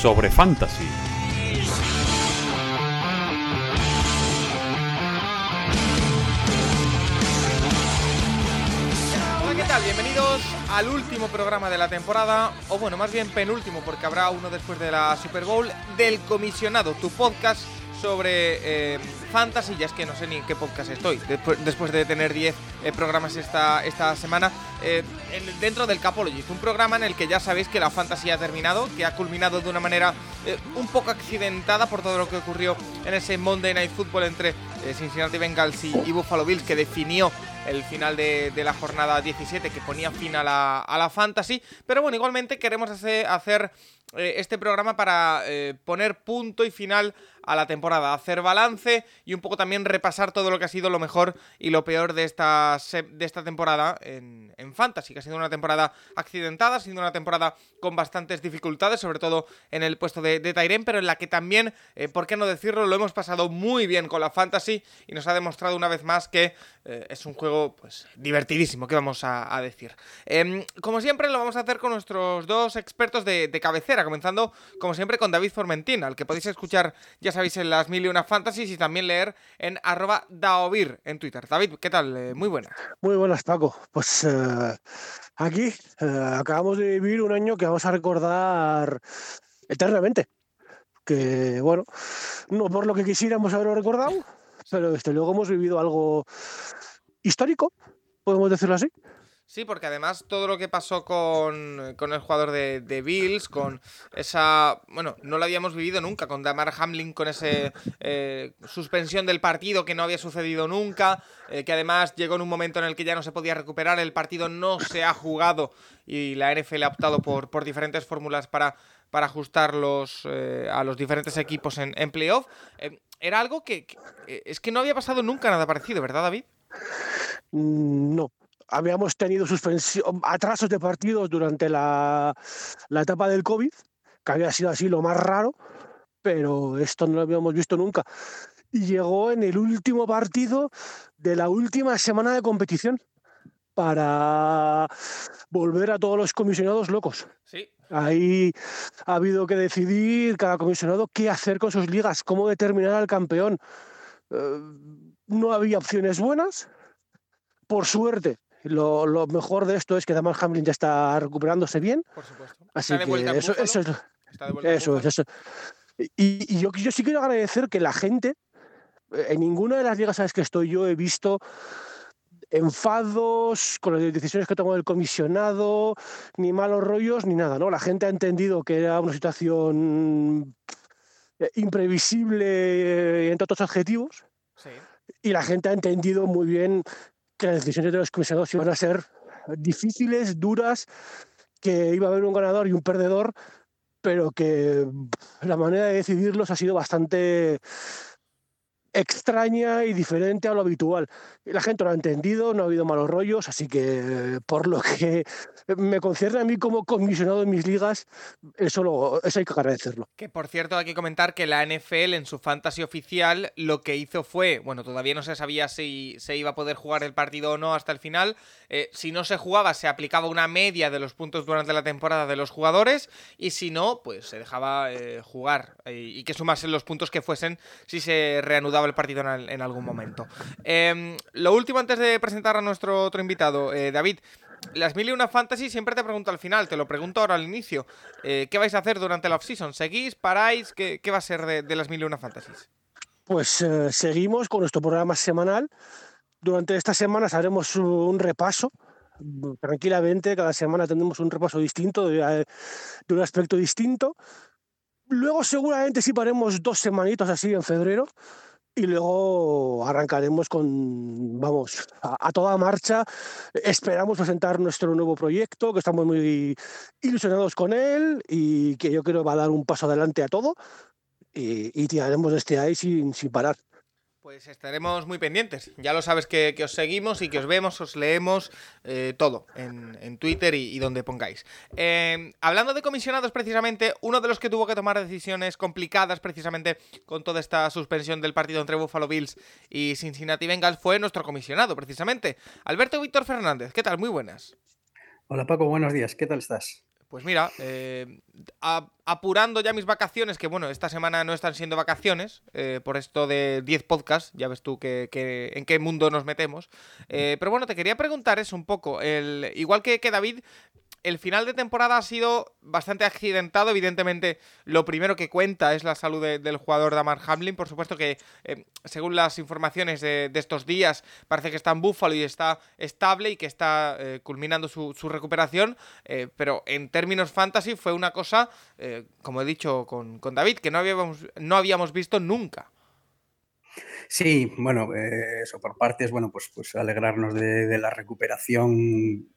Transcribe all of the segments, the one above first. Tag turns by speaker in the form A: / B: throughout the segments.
A: sobre fantasy.
B: Hola, ¿qué tal? Bienvenidos al último programa de la temporada, o bueno, más bien penúltimo, porque habrá uno después de la Super Bowl, del Comisionado, tu podcast sobre eh, fantasy, ya es que no sé ni en qué podcast estoy, después, de tener 10 eh, programas esta, esta semana, eh, en- dentro del Capologist, un programa en el que ya sabéis que la fantasy ha terminado, que ha culminado de una manera eh, un poco accidentada por todo lo que ocurrió en ese Monday Night Football entre Cincinnati Bengals y, Buffalo Bills, que definió el final de, la jornada 17 que ponía fin a la, a la fantasy. Pero bueno, igualmente queremos hacer, este programa para poner punto y final a la temporada, hacer balance y un poco también repasar todo lo que ha sido lo mejor y lo peor de esta, de esta temporada en, en fantasy, que ha sido una temporada accidentada, ha sido una temporada con bastantes dificultades, sobre todo en el puesto de, de pero en la que también, eh, por qué no decirlo, lo hemos pasado muy bien con la fantasy y nos ha demostrado una vez más que eh, es un juego pues divertidísimo, que vamos a, decir. Em, como siempre, lo vamos a hacer con nuestros dos expertos de, de cabecera, comenzando como siempre con David Formentín, al que podéis escuchar, ya sabéis, en las mil y una fantasies y también leer en arroba daovir en Twitter. David, ¿qué tal? Eh, muy buena.
C: Muy buenas, Paco. Pues eh, aquí eh, acabamos de vivir un año que vamos a recordar eternamente. Que, bueno, no por lo que quisiéramos haberlo recordado, pero desde luego hemos vivido algo histórico, podemos decirlo así.
B: Sí, porque además todo lo que pasó con, con el jugador de, de Bills, con esa. Bueno, no lo habíamos vivido nunca, con Damar Hamlin, con esa suspensión del partido que no había sucedido nunca, eh, que además llegó en un momento en el que ya no se podía recuperar, el partido no se ha jugado y la NFL ha optado por, por diferentes fórmulas para, para ajustarlos eh, a los diferentes equipos en, en playoff. Eh, era algo que, eh, es que no había pasado nunca nada parecido, ¿verdad, David?
C: Mm, No. Habíamos tenido suspensión, atrasos de partidos durante la, la etapa del COVID, que había sido así lo más raro, pero esto no lo habíamos visto nunca. Y llegó en el último partido de la última semana de competición para volver a todos los comisionados locos.
B: Sí.
C: Ahí ha habido que decidir cada comisionado qué hacer con sus ligas, cómo determinar al campeón. Eh, no había opciones buenas. Por suerte, lo, lo mejor de esto es que Damar Hamlin ya está recuperándose bien.
B: Por supuesto.
C: Así
B: Está
C: que eso, eso es, eso eso. Y, y yo, yo sí quiero agradecer que la gente, eh, en ninguna de las ligas a las que estoy yo he visto enfados con las decisiones que tomó el comisionado, ni malos rollos, ni nada, ¿no? La gente ha entendido que era una situación eh, imprevisible eh, entre otros adjetivos
B: Sí.
C: y la gente ha entendido muy bien que las decisiones de los comisionados iban a ser difíciles, duras, que iba a haber un ganador y un perdedor, pero que la manera de decidirlos ha sido bastante extraña y diferente a lo habitual. La gente lo ha entendido, no ha habido malos rollos, así que por lo que me concierne a mí como comisionado en mis ligas, eso, lo- eso hay que agradecerlo.
B: Que por cierto, hay que comentar que la NFL en su fantasy oficial lo que hizo fue, bueno, todavía no se sabía si se iba a poder jugar el partido o no hasta el final. eh, si no se jugaba, se aplicaba una media de los puntos durante la temporada de los jugadores. Y si no, pues se dejaba eh, jugar eh, y que sumasen los puntos que fuesen si se reanudaba el partido en, al- en algún momento. Em, lo último antes de presentar a nuestro otro invitado, eh, David. Las mil y una fantasy siempre te pregunto al final, te lo pregunto ahora al inicio. Eh, ¿Qué vais a hacer durante la offseason? ¿Seguís? ¿Paráis? ¿Qué, va a ser de, las mil y una?
C: Pues eh, seguimos con nuestro programa semanal. Durante estas semanas haremos un repaso. mm, Tranquilamente, cada semana tendremos un repaso distinto, de, de un aspecto distinto. Luego seguramente sí paremos dos semanitos así en febrero y luego arrancaremos con, vamos, a, toda marcha. Esperamos presentar nuestro nuevo proyecto, que estamos muy ilusionados con él y que yo creo va a dar un paso adelante a todo y, y tiraremos este ahí sin, sin parar.
B: Pues estaremos muy pendientes. Ya lo sabes que, os seguimos y que os vemos, os leemos eh, todo en, Twitter y, donde pongáis. Eh, hablando de comisionados, precisamente, uno de los que tuvo que tomar decisiones complicadas, precisamente con toda esta suspensión del partido entre Buffalo Bills y Cincinnati Bengals, fue nuestro comisionado, precisamente. Alberto Víctor Fernández, ¿qué tal? Muy buenas.
D: Hola Paco, buenos días. ¿Qué tal estás?
B: Pues mira, eh, apurando ya mis vacaciones, que bueno, esta semana no están siendo vacaciones, eh, por esto de 10 podcasts, ya ves tú que, en qué mundo nos metemos. Eh, pero bueno, te quería preguntar eso un poco. El, igual que, que David, el final de temporada ha sido bastante accidentado. Evidentemente, lo primero que cuenta es la salud del jugador Damar Hamlin. Por supuesto que, eh, según las informaciones de, estos días, parece que está en Buffalo y está estable y que está eh, culminando su, recuperación. Eh, pero en términos fantasy fue una cosa, como he dicho con, David, que no habíamos, no habíamos visto nunca.
D: Sí, bueno, eso por partes, bueno, pues, pues alegrarnos de la recuperación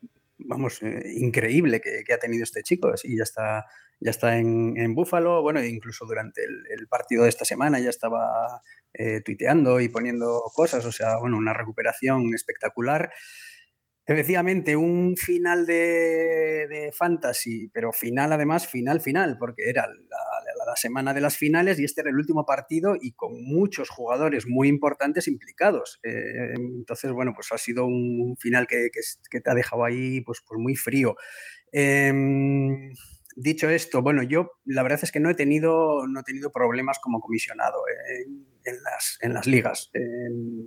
D: vamos, eh, increíble que, ha tenido este chico. Y ya está, ya está en, en Búfalo. Bueno, incluso durante el, partido de esta semana ya estaba eh, tuiteando y poniendo cosas. O sea, bueno, una recuperación espectacular. Efectivamente, un final de, fantasy, pero final además, final, final, porque era la, semana de las finales y este era el último partido y con muchos jugadores muy importantes implicados. Eh, entonces, bueno, pues ha sido un final que, te ha dejado ahí pues, pues muy frío. Em, dicho esto, bueno, yo la verdad es que no he tenido, no he tenido problemas como comisionado en, las, en las, ligas.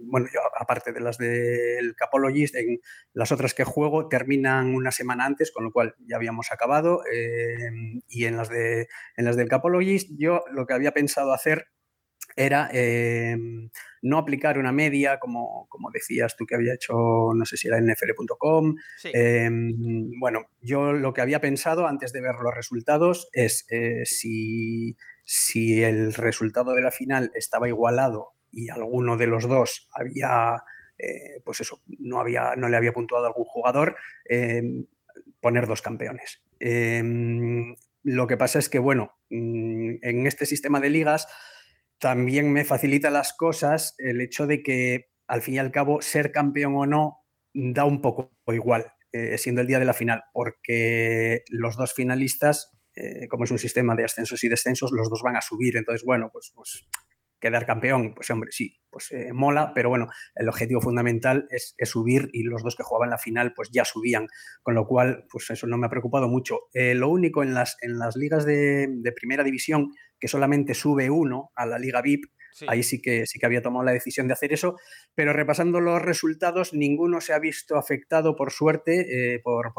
D: bueno, yo aparte de las del Capologist, en las otras que juego terminan una semana antes, con lo cual ya habíamos acabado. Eh, y en las, de, en las del Capologist, yo lo que había pensado hacer era em, no aplicar una media, como, como, decías tú que había hecho, no sé si era nfl.com. Em, bueno, yo lo que había pensado antes de ver los resultados es eh, si, si, el resultado de la final estaba igualado y alguno de los dos había, eh, pues eso, no, había, no le había puntuado a algún jugador, em, poner dos campeones. lo que pasa es que, bueno, mm, en este sistema de ligas, también me facilita las cosas el hecho de que, al fin y al cabo, ser campeón o no da un poco igual, eh, siendo el día de la final, porque los dos finalistas, eh, como es un sistema de ascensos y descensos, los dos van a subir. Entonces, bueno, pues, pues quedar campeón, pues hombre, sí, pues eh, mola, pero bueno, el objetivo fundamental es, subir y los dos que jugaban la final pues ya subían, con lo cual pues eso no me ha preocupado mucho. lo único en las, en las ligas de, de primera división que solamente sube uno a la Liga VIP. Ahí sí que, sí que había tomado la decisión de hacer eso, pero repasando los resultados, ninguno se ha visto afectado, por suerte, eh, por,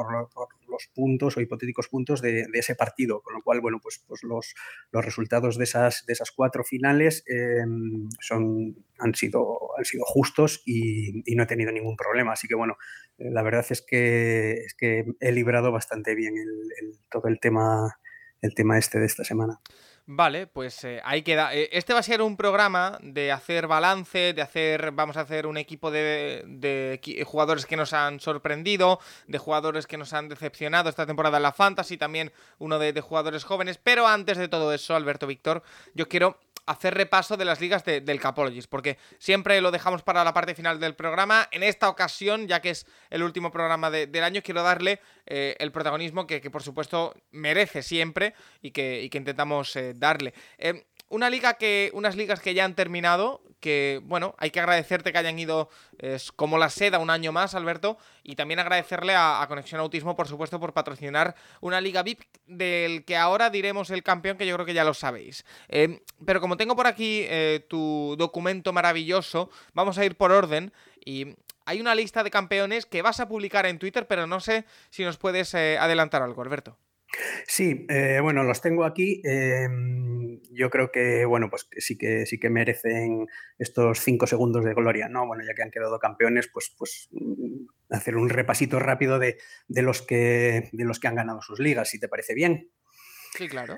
D: los puntos o hipotéticos puntos de, ese partido. Con lo cual, bueno, pues, pues los, los resultados de esas, de esas cuatro finales em, son, han, sido, han sido justos y, no he tenido ningún problema. Así que, bueno, eh, la verdad es que, es que he librado bastante bien todo el tema, el tema este de esta semana.
B: Vale, pues eh, ahí queda. Eh, este va a ser un programa de hacer balance, de hacer, vamos a hacer un equipo de, de, jugadores que nos han sorprendido, de jugadores que nos han decepcionado esta temporada en la Fantasy, también uno de, de jugadores jóvenes. Pero antes de todo eso, Alberto Víctor, yo quiero hacer repaso de las ligas del Capologist, porque siempre lo dejamos para la parte final del programa. En esta ocasión, ya que es el último programa del año, quiero darle eh, el protagonismo que, por supuesto merece siempre y que, intentamos eh, darle. Eh, una liga que, unas ligas que ya han terminado, que bueno, hay que agradecerte que hayan ido como la seda un año más, Alberto, y también agradecerle a, Conexión Autismo, por supuesto, por patrocinar una liga VIP del que ahora diremos el campeón, que yo creo que ya lo sabéis. Em, pero como tengo por aquí eh, tu documento maravilloso, vamos a ir por orden y hay una lista de campeones que vas a publicar en Twitter, pero no sé si nos puedes eh, adelantar algo, Alberto.
D: Sí, eh, bueno, los tengo aquí. Em, yo creo que, bueno, pues sí que sí que merecen estos cinco segundos de gloria, ¿no? Bueno, ya que han quedado campeones, pues, pues mm, hacer un repasito rápido de, los que, de los que han ganado sus ligas, si te parece bien.
B: Sí, claro.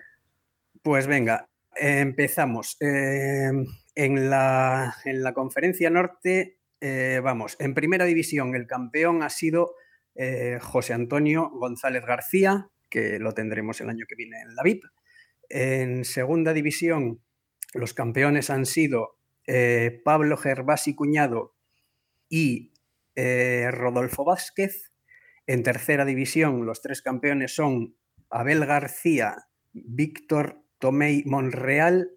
D: Pues venga, empezamos. Em, En la, en la conferencia norte, eh, vamos, en primera división el campeón ha sido eh, José Antonio González García, que lo tendremos el año que viene en la VIP. En segunda división, los campeones han sido eh, Pablo Gervasi Cuñado y Rodolfo Vázquez. En tercera división, los tres campeones son Abel García, Víctor Tomei Monreal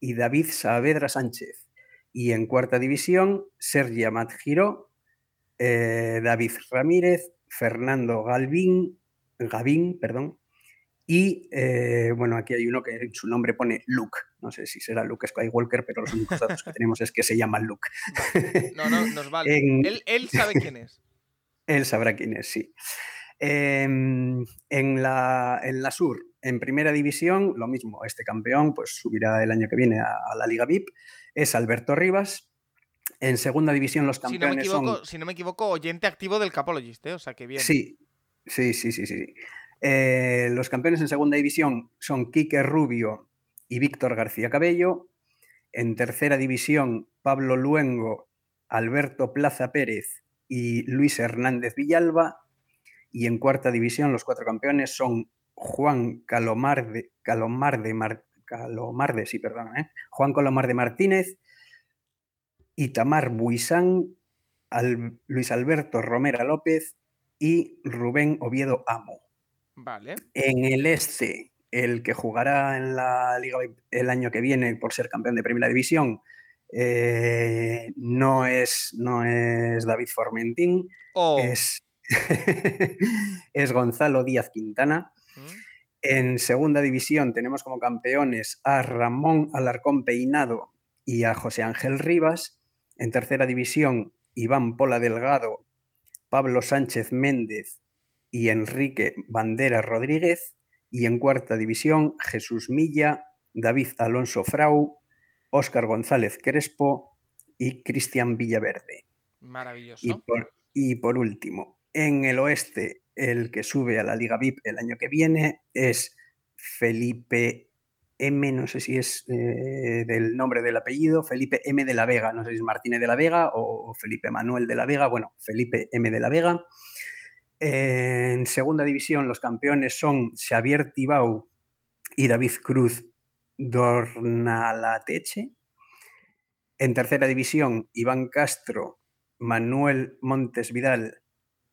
D: y David Saavedra Sánchez. Y en cuarta división, Sergi Amat eh, David Ramírez, Fernando Galvín, Gavín, perdón, y eh, bueno, aquí hay uno que en su nombre pone Luke. No sé si será Luke Skywalker, pero los únicos datos que tenemos es que se llama Luke.
B: No, no, nos vale. él, él, sabe quién es.
D: él sabrá quién es, sí. Em, en, la, en la Sur, en primera división, lo mismo, este campeón pues subirá el año que viene a, la Liga VIP, es Alberto Rivas. En segunda división los campeones
B: si no me equivoco,
D: son...
B: Si no me equivoco, oyente activo del Capologist, ¿eh? o sea que bien.
D: Sí, sí, sí, sí, sí. Eh, los campeones en segunda división son Quique Rubio y Víctor García Cabello. En tercera división, Pablo Luengo, Alberto Plaza Pérez y Luis Hernández Villalba. Y en cuarta división los cuatro campeones son Juan Calomarde, Calomarde, Calomarde, sí, perdón, ¿eh? Juan Calomarde Martínez, Itamar Buisán, Luis Alberto Romera López y Rubén Oviedo Amo.
B: Vale.
D: En el este, el que jugará en la Liga el año que viene por ser campeón de Primera División, eh, no, es, no es David Formentín,
B: oh.
D: es es Gonzalo Díaz Quintana. Mm. En segunda división tenemos como campeones a Ramón Alarcón Peinado y a José Ángel Rivas. En tercera división, Iván Pola Delgado, Pablo Sánchez Méndez y Enrique Bandera Rodríguez. Y en cuarta división, Jesús Milla, David Alonso Frau, Óscar González Crespo y Cristian Villaverde.
B: Maravilloso.
D: y por último, en el oeste, el que sube a la Liga VIP el año que viene es Felipe M, no sé si es eh, del nombre del apellido, Felipe M de la Vega, no sé si es Martínez de la Vega o Felipe Manuel de la Vega, bueno, Felipe M de la Vega. En segunda división los campeones son Xavier Tibau y David Cruz Dornalateche. En tercera división, Iván Castro, Manuel Montes Vidal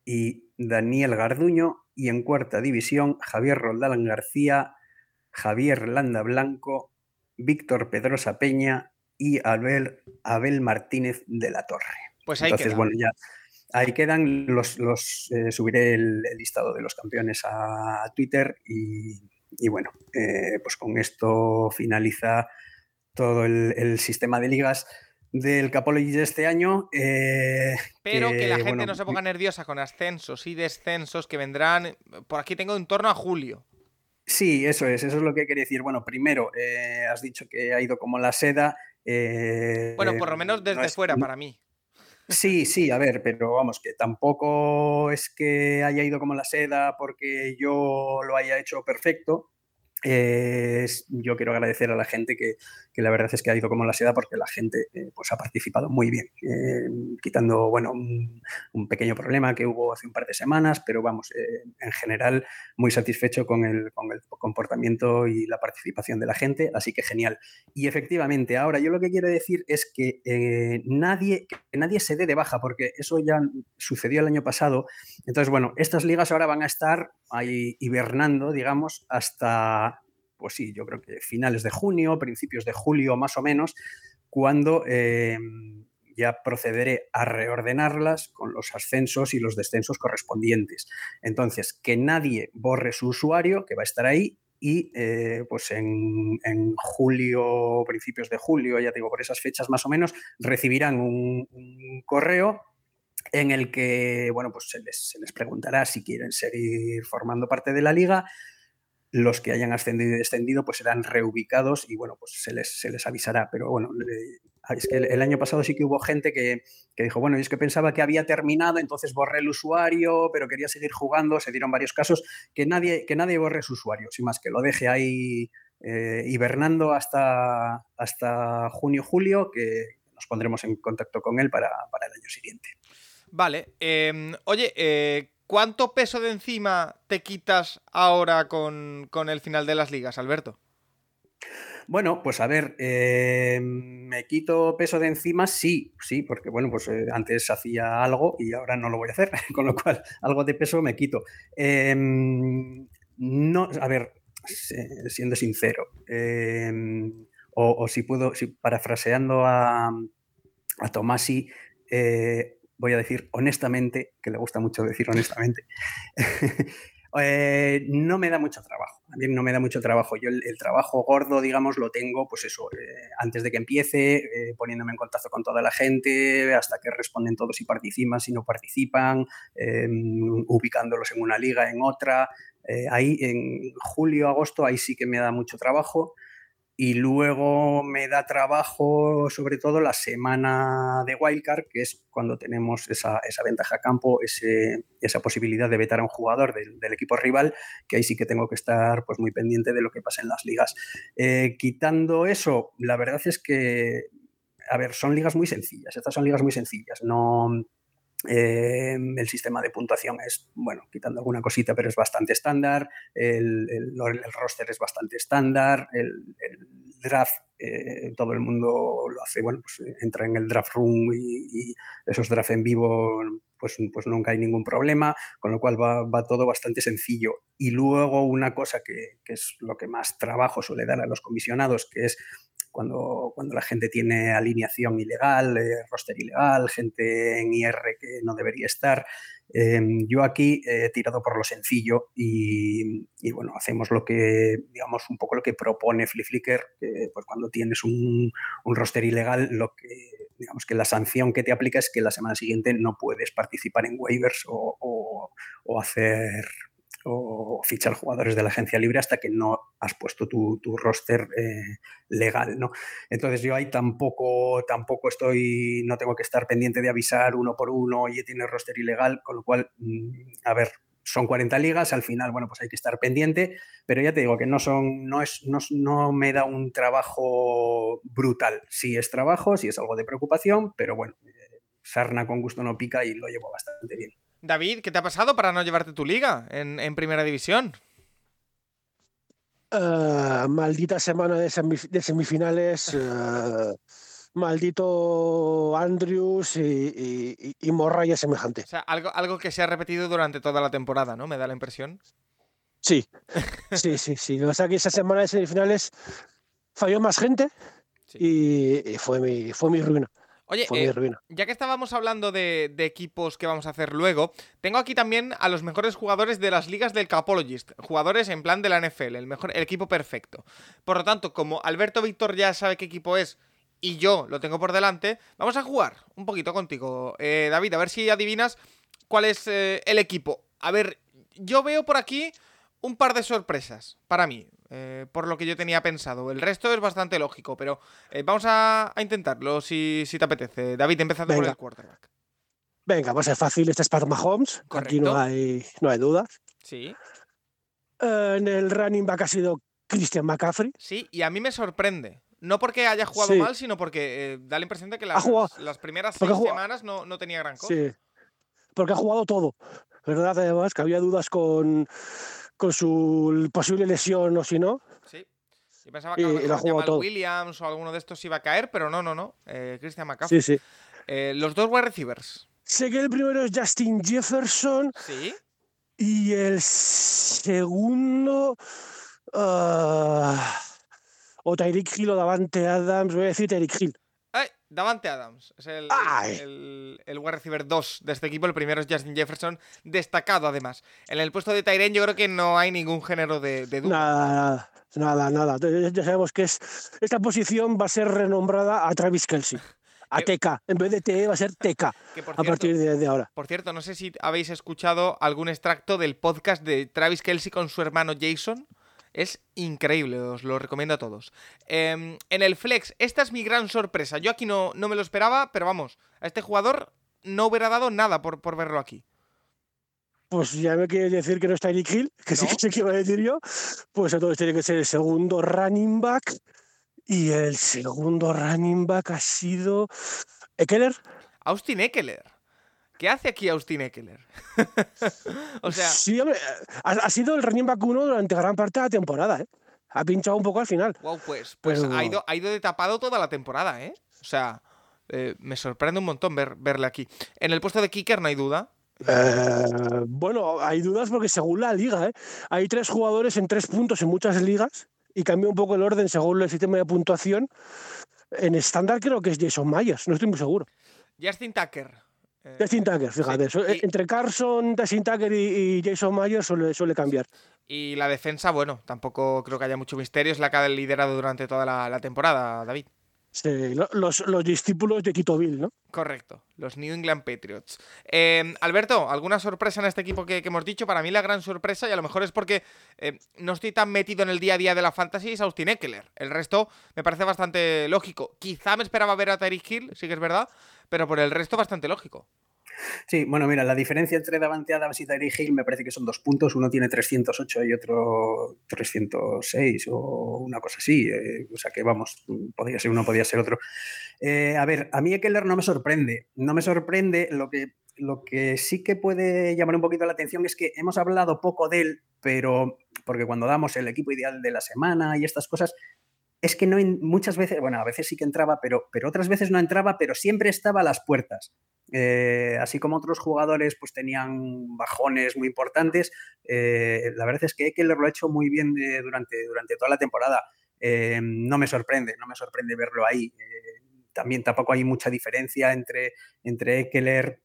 D: y Daniel Garduño. Y en cuarta división, Javier Roldán García, Javier Landa Blanco, Víctor Pedrosa Peña y Abel, Abel Martínez de la Torre.
B: Pues ahí
D: Entonces, bueno, ya ahí quedan. Los, los eh, subiré el, listado de los campeones a Twitter y, bueno, eh, pues con esto finaliza todo el sistema de ligas del Capology de este año. Eh,
B: Pero que, la gente no se ponga nerviosa con ascensos y descensos que vendrán, por aquí tengo en torno a julio.
D: Sí, eso es, eso es lo que quería decir. Bueno, primero, eh, has dicho que ha ido como la seda. Eh,
B: bueno, por lo menos desde fuera, para mí.
D: Sí, sí, a ver, pero vamos, que tampoco es que haya ido como la seda porque yo lo haya hecho perfecto, yo quiero agradecer a la gente que, la verdad es que ha ido como la seda porque la gente eh, pues ha participado muy bien, eh, quitando bueno, un, pequeño problema que hubo hace un par de semanas, pero vamos, eh, en general muy satisfecho con el, con el, comportamiento y la participación de la gente, así que genial. Y efectivamente, ahora yo lo que quiero decir es que nadie, que nadie se dé de baja, porque eso ya sucedió el año pasado. Entonces, bueno, estas ligas ahora van a estar ahí hibernando, digamos, hasta pues sí, yo creo que finales de junio, principios de julio más o menos, cuando em, ya procederé a reordenarlas con los ascensos y los descensos correspondientes. Entonces, que nadie borre su usuario, que va a estar ahí, y eh, pues en, julio, principios de julio, ya digo, por esas fechas más o menos, recibirán un, correo en el que, bueno, pues se les, preguntará si quieren seguir formando parte de la liga, los que hayan ascendido y descendido pues serán reubicados y bueno, pues se les, se les avisará. Pero bueno, es que el, año pasado sí que hubo gente que, dijo, bueno, es que pensaba que había terminado, entonces borré el usuario, pero quería seguir jugando, se dieron varios casos, que nadie, que nadie borre su usuario, sin más que lo deje ahí eh, hibernando hasta, hasta junio-julio, que nos pondremos en contacto con él para, para el año siguiente.
B: Vale. Em, oye, eh, ¿cuánto peso de encima te quitas ahora con, con el final de las ligas, Alberto?
D: Bueno, pues a ver, eh, me quito peso de encima, sí, sí, porque bueno, pues eh, antes hacía algo y ahora no lo voy a hacer, con lo cual algo de peso me quito. Em, no, a ver, siendo sincero, em, o, si puedo, si parafraseando a, a Tomasi, eh, voy a decir honestamente, que le gusta mucho decir honestamente, Eh, no me da mucho trabajo. También no me da mucho trabajo. Yo el, trabajo gordo, digamos, lo tengo, pues eso, eh, antes de que empiece, eh, poniéndome en contacto con toda la gente, hasta que responden todos si participan, si no participan, em, ubicándolos en una liga, en otra. ahí en julio, agosto, ahí sí que me da mucho trabajo y luego me da trabajo sobre todo la semana de Wildcard, que es cuando tenemos esa, ventaja a campo, esa posibilidad de vetar a un jugador del, equipo rival, que ahí sí que tengo que estar pues, muy pendiente de lo que pasa en las ligas. Eh, quitando eso, la verdad es que, a ver, son ligas muy sencillas, estas son ligas muy sencillas, no... Eh, el sistema de puntuación es, bueno, quitando alguna cosita, pero es bastante estándar. El, roster es bastante estándar. El, draft, eh, todo el mundo lo hace, bueno, pues entra en el draft room y, esos draft en vivo, pues, pues nunca hay ningún problema, con lo cual va, va todo bastante sencillo. Y luego una cosa que, que es lo que más trabajo suele dar a los comisionados, que es cuando, cuando la gente tiene alineación ilegal, eh, roster ilegal, gente en IR que no debería estar. Em, yo aquí he tirado por lo sencillo y, bueno, hacemos lo que, digamos, un poco lo que propone FliFlicker, que pues cuando tienes un, un, roster ilegal, lo que, digamos que la sanción que te aplica es que la semana siguiente no puedes participar en waivers o, o hacer o fichar jugadores de la agencia libre hasta que no has puesto tu, roster eh, legal, ¿no? Entonces yo ahí tampoco, tampoco estoy, no tengo que estar pendiente de avisar uno por uno, oye, tiene roster ilegal, con lo cual, mm, a ver, son 40 ligas, al final, bueno, pues hay que estar pendiente, pero ya te digo que no son, no es, no, no me da un trabajo brutal. Sí es trabajo, sí es algo de preocupación, pero bueno, eh, sarna con gusto no pica y lo llevo bastante bien.
B: David, ¿qué te ha pasado para no llevarte tu liga en, primera división?
C: Eh, maldita semana de, semifinales. Eh, maldito Andrews y, y, Morraya semejante.
B: O sea, algo, algo que se ha repetido durante toda la temporada, ¿no? Me da la impresión.
C: Sí, sí, sí, sí. Lo que pasa que esa semana de semifinales falló más gente y, fue, mi, fue mi ruina.
B: Oye, eh, ya que estábamos hablando de, equipos que vamos a hacer luego, tengo aquí también a los mejores jugadores de las ligas del Capologist, jugadores en plan de la NFL, el mejor, el equipo perfecto. Por lo tanto, como Alberto Víctor ya sabe qué equipo es y yo lo tengo por delante, vamos a jugar un poquito contigo, eh, David, a ver si adivinas cuál es eh, el equipo. A ver, yo veo por aquí un par de sorpresas para mí. Eh, por lo que yo tenía pensado. El resto es bastante lógico, pero eh, vamos a, intentarlo si, te apetece. David, empezando por el quarterback.
C: Venga, va a ser fácil. Este es Mahomes. Aquí no hay, no hay dudas.
B: Sí.
C: Eh, en el running back ha sido Christian McCaffrey.
B: Sí, y a mí me sorprende. No porque haya jugado mal, sino porque da la impresión de que las, las primeras seis semanas no, no, tenía gran cosa. Sí,
C: porque ha jugado todo. ¿Verdad? Además, que había dudas con con su posible lesión o si no.
B: Sí. Yo pensaba que a Williams o alguno de estos iba a caer, pero no, no, no. Eh, Christian McCaffrey.
C: Sí, sí.
B: Eh, los dos wide receivers.
C: Sé que el primero es Justin Jefferson.
B: Sí.
C: Y el segundo. Uh, o Tyreek Hill o Davante Adams. Voy a decir Tyreek Hill.
B: Davante Adams es el, el, wide receiver 2 de este equipo. El primero es Justin Jefferson, destacado además. En el puesto de Tyren yo creo que no hay ningún género de,
C: duda. Nada, nada, nada. Ya sabemos que es, esta posición va a ser renombrada a Travis Kelsey. A TK. En vez de TE va a ser TK a partir de, de, ahora.
B: Por cierto, no sé si habéis escuchado algún extracto del podcast de Travis Kelsey con su hermano Jason. Es increíble, os lo recomiendo a todos. Em, en el flex, esta es mi gran sorpresa. Yo aquí no, no me lo esperaba, pero vamos, a este jugador no hubiera dado nada por, por verlo aquí.
C: pues ya me quieres decir que no está Eric Hill, que sí que sé que iba a decir yo, pues entonces tiene que ser el segundo running back. Y el segundo running back ha sido Eckler.
B: Austin Eckler. ¿Qué hace aquí Austin Eckler? o sea,
C: Sí, hombre, ha, ha sido el running back uno durante gran parte de la temporada, ¿eh? Ha pinchado un poco al final.
B: wow, pues, pues
C: Pero-
B: ha, ido, ha ido de tapado toda la temporada, ¿eh? O sea, eh, me sorprende un montón ver, verle aquí. En el puesto de kicker no hay duda.
C: Eh, bueno, hay dudas porque según la liga, ¿eh? hay tres jugadores en tres puntos en muchas ligas y cambia un poco el orden según el sistema de puntuación. En estándar creo que es Jason Myers, no estoy muy seguro.
B: Justin Tucker. Eh,
C: Justin Tucker, fíjate.
B: sí, y-
C: Entre Carson, Justin Tucker y, y Jason Myers suele, suele cambiar.
B: Y la defensa, bueno, tampoco creo que haya mucho misterio. Es la que ha liderado durante toda la, la temporada, David.
C: Sí, lo- los, los discípulos de Tito Bill, ¿no?
B: Correcto, los New England Patriots. Eh, Alberto, ¿alguna sorpresa en este equipo que, que hemos dicho? Para mí la gran sorpresa, y a lo mejor es porque eh, no estoy tan metido en el día a día de la fantasy, es Austin Eckler. El resto me parece bastante lógico. Quizá me esperaba ver a Tyreek Hill, sí que es verdad, pero por el resto bastante lógico.
D: Sí, bueno, mira, la diferencia entre Davante Adams y Hill me parece que son dos puntos. Uno tiene 308 y otro 306 o una cosa así. eh, o sea que, vamos, podría ser uno, podría ser otro. Eh, a ver, a mí Eckler no me sorprende. No me sorprende. Lo que, lo que sí que puede llamar un poquito la atención es que hemos hablado poco de él, pero porque cuando damos el equipo ideal de la semana y estas cosas, es que no muchas veces, bueno, a veces sí que entraba, pero, pero otras veces no entraba, pero siempre estaba a las puertas. Eh, así como otros jugadores pues tenían bajones muy importantes, eh, la verdad es que Eckler lo ha hecho muy bien de- durante, durante toda la temporada. Eh, no me sorprende, no me sorprende verlo ahí. Eh, también tampoco hay mucha diferencia entre, entre Eckler,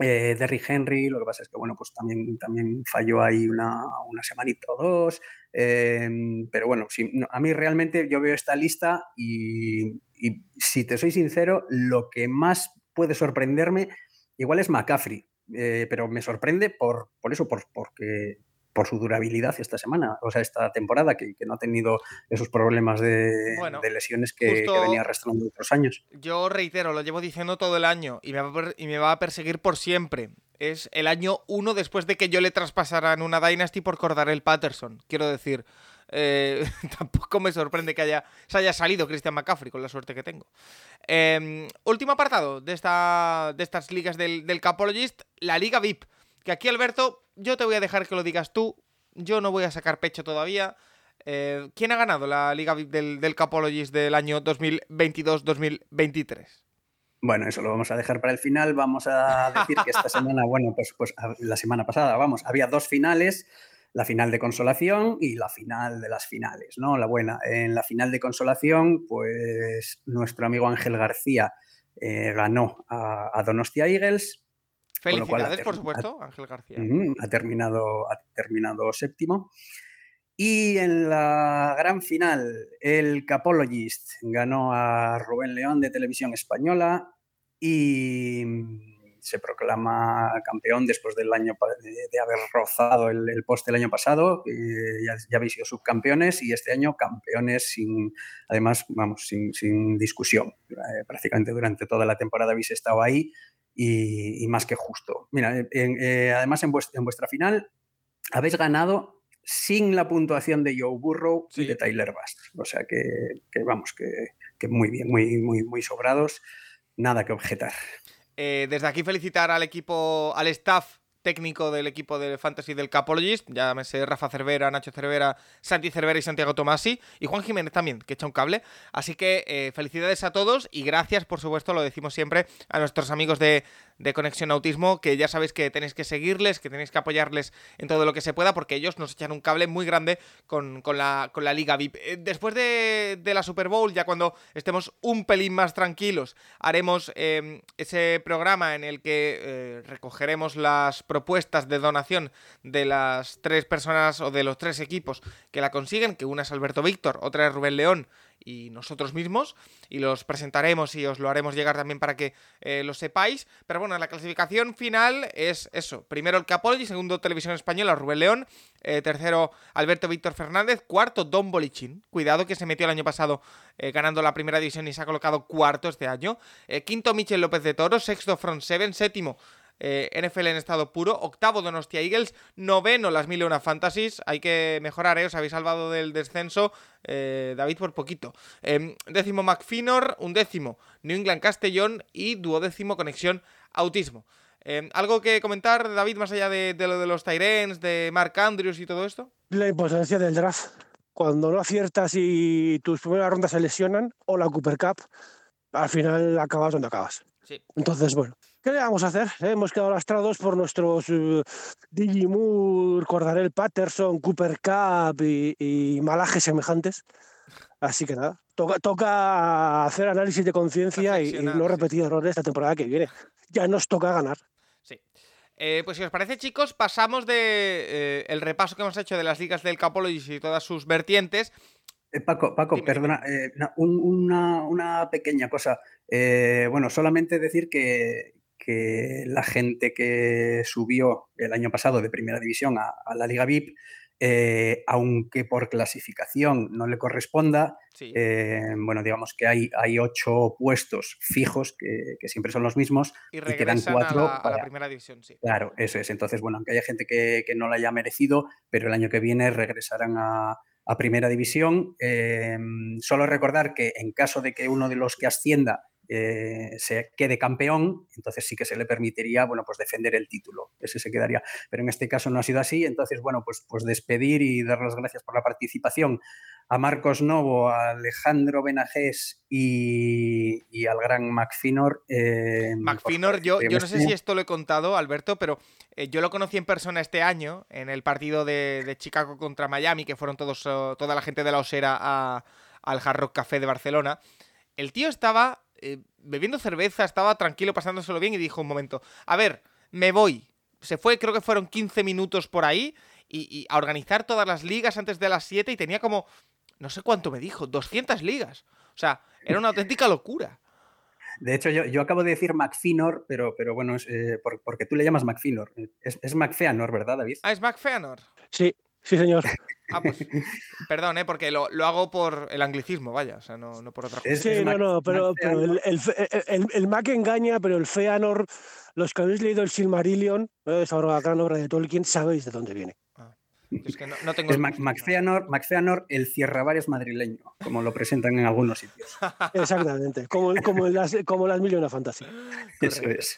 D: eh, Derrick Henry, lo que pasa es que bueno, pues también, también falló ahí una, una semanita o dos. Eh, pero bueno, no, a mí realmente yo veo esta lista y, y si te soy sincero, lo que más puede sorprenderme igual es McCaffrey, eh, pero me sorprende por, por eso, por, porque, por su durabilidad esta semana, o sea, esta temporada, que, que no ha tenido esos problemas de,
B: Bueno,
D: de lesiones que, que venía arrastrando otros años.
B: Yo reitero, lo llevo diciendo todo el año y me va y me va a perseguir por siempre. Es el año uno después de que yo le traspasara en una Dynasty por Cordarel Patterson. Quiero decir, eh, tampoco me sorprende que haya, se haya salido Christian McCaffrey con la suerte que tengo. Eh, último apartado de, esta, de estas ligas del, del Capologist, la Liga VIP. Que aquí, Alberto, yo te voy a dejar que lo digas tú. Yo no voy a sacar pecho todavía. Eh, ¿Quién ha ganado la Liga VIP del, del Capologist del año 2022-2023?
D: Bueno, eso lo vamos a dejar para el final. Vamos a decir que esta semana, bueno, pues, pues la semana pasada, vamos, había dos finales, la final de consolación y la final de las finales, ¿no? La buena. En la final de consolación, pues nuestro amigo Ángel García eh, ganó a, a Donostia Eagles. Cual,
B: Felicidades, por supuesto, Ángel García.
D: Ha, terminado, ha terminado séptimo. Y en la gran final, el Capologist ganó a Rubén León de Televisión Española y mm, se proclama campeón después del año de, haber rozado el, el poste el año pasado. ya, ya habéis sido subcampeones y este año campeones sin, además, vamos, sin, sin discusión. Eh, prácticamente durante toda la temporada habéis estado ahí y, más que justo. Mira, eh, además en, en vuestra final habéis ganado sin la puntuación de Joe Burrow
B: Sí.
D: y de Tyler Bass. O sea que, que vamos, que, que muy bien, muy, muy, muy sobrados. Nada que objetar.
B: Eh, desde aquí felicitar al equipo, al staff técnico del equipo de Fantasy del Capologist, llámese Rafa Cervera, Nacho Cervera, Santi Cervera y Santiago Tomasi, y Juan Jiménez también, que echa un cable. Así que eh, felicidades a todos y gracias, por supuesto, lo decimos siempre, a nuestros amigos de, de Conexión Autismo, que ya sabéis que tenéis que seguirles, que tenéis que apoyarles en todo lo que se pueda, porque ellos nos echan un cable muy grande con, con la, con la Liga VIP. Eh, después de, de la Super Bowl, ya cuando estemos un pelín más tranquilos, haremos eh, ese programa en el que eh, recogeremos las propuestas de donación de las tres personas o de los tres equipos que la consiguen, que una es Alberto Víctor, otra es Rubén León y nosotros mismos, y los presentaremos y os lo haremos llegar también para que eh, lo sepáis. Pero bueno, la clasificación final es eso. Primero el Capology, segundo Televisión Española, Rubén León, eh, tercero Alberto Víctor Fernández, cuarto Don Bolichín, cuidado que se metió el año pasado eh, ganando la primera división y se ha colocado cuarto este año, quinto Michel López de Toro, sexto Front Seven, séptimo eh, NFL en estado puro. Octavo Donostia Eagles, noveno las mil una Fantasies. Hay que mejorar, ¿eh? Os habéis salvado del descenso, eh, David, por poquito. Em, décimo McFinor, un décimo New England Castellón y duodécimo Conexión Autismo. Em, ¿Algo que comentar, David, más allá de, lo de los Tyrens, de Mark Andrews y todo esto?
C: La importancia del draft. Cuando no aciertas y tus primeras rondas se lesionan, o la Cooper Cup, al final acabas donde acabas.
B: Sí.
C: Entonces, bueno, ¿qué le vamos a hacer? Hemos quedado lastrados por nuestros uh, Digimur, Cordarel Patterson, Cooper Cup y, malajes semejantes. Así que nada, toca, toca hacer análisis de conciencia y, no repetir errores esta temporada que viene. Ya nos toca ganar.
B: Sí. Eh, pues si os parece, chicos, pasamos de eh, el repaso que hemos hecho de las ligas del Capology y todas sus vertientes
D: eh, Paco, Paco, perdona, una, una, pequeña cosa. bueno, solamente decir que, que, la gente que subió el año pasado de primera división a, la Liga VIP, aunque por clasificación no le corresponda, bueno, digamos que hay, hay ocho puestos fijos que, siempre son los mismos
B: y, quedan cuatro a la, primera división, sí.
D: Claro, eso es. Entonces, bueno, aunque haya gente que, que no la haya merecido, pero el año que viene regresarán a, a primera división. Em, solo recordar que en caso de que uno de los que ascienda eh, se quede campeón, entonces sí que se le permitiría, bueno, pues defender el título, ese se quedaría. Pero en este caso no ha sido así, entonces, bueno, pues, pues despedir y dar las gracias por la participación a Marcos Novo, a Alejandro Benajés y, al gran McFinor.
B: Eh, McFinor, yo, yo no sé si esto lo he contado, Alberto, pero eh, yo lo conocí en persona este año, en el partido de, Chicago contra Miami, que fueron todos, toda la gente de la Osera al Hard Rock Café de Barcelona. El tío estaba eh, bebiendo cerveza, estaba tranquilo, pasándoselo bien y dijo un momento, a ver, me voy. Se fue, creo que fueron 15 minutos por ahí y, a organizar todas las ligas antes de las 7 y tenía como, no sé cuánto me dijo, 200 ligas. O sea, era una auténtica locura.
D: De hecho, yo, acabo de decir McFinor, pero, pero bueno, es, eh, porque tú le llamas McFinor. Es, es McFeanor, ¿verdad, David?
B: Ah, es McFeanor.
C: Sí, sí, señor.
B: Ah, pues, perdón, ¿eh? porque lo, hago por el anglicismo, vaya, o sea, no, por otra cosa.
C: Sí, no, no, pero, el, Mac engaña, pero el Feanor, los que habéis leído el Silmarillion, ¿eh? esa gran obra de Tolkien, sabéis de dónde viene.
B: Ah, es que no, tengo...
D: Es MacFeanor, el cierravares madrileño, como lo presentan en algunos sitios.
C: Exactamente, como, como, las, como las Million Fantasy.
D: Eso es.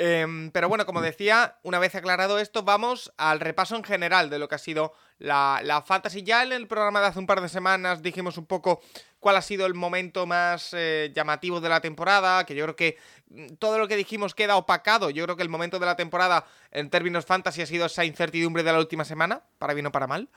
B: Em, pero bueno, como decía, una vez aclarado esto, vamos al repaso en general de lo que ha sido la, la Fantasy. Ya en el programa de hace un par de semanas dijimos un poco cuál ha sido el momento más eh, llamativo de la temporada, que yo creo que mm, todo lo que dijimos queda opacado. Yo creo que el momento de la temporada en términos fantasy ha sido esa incertidumbre de la última semana, para bien o para mal.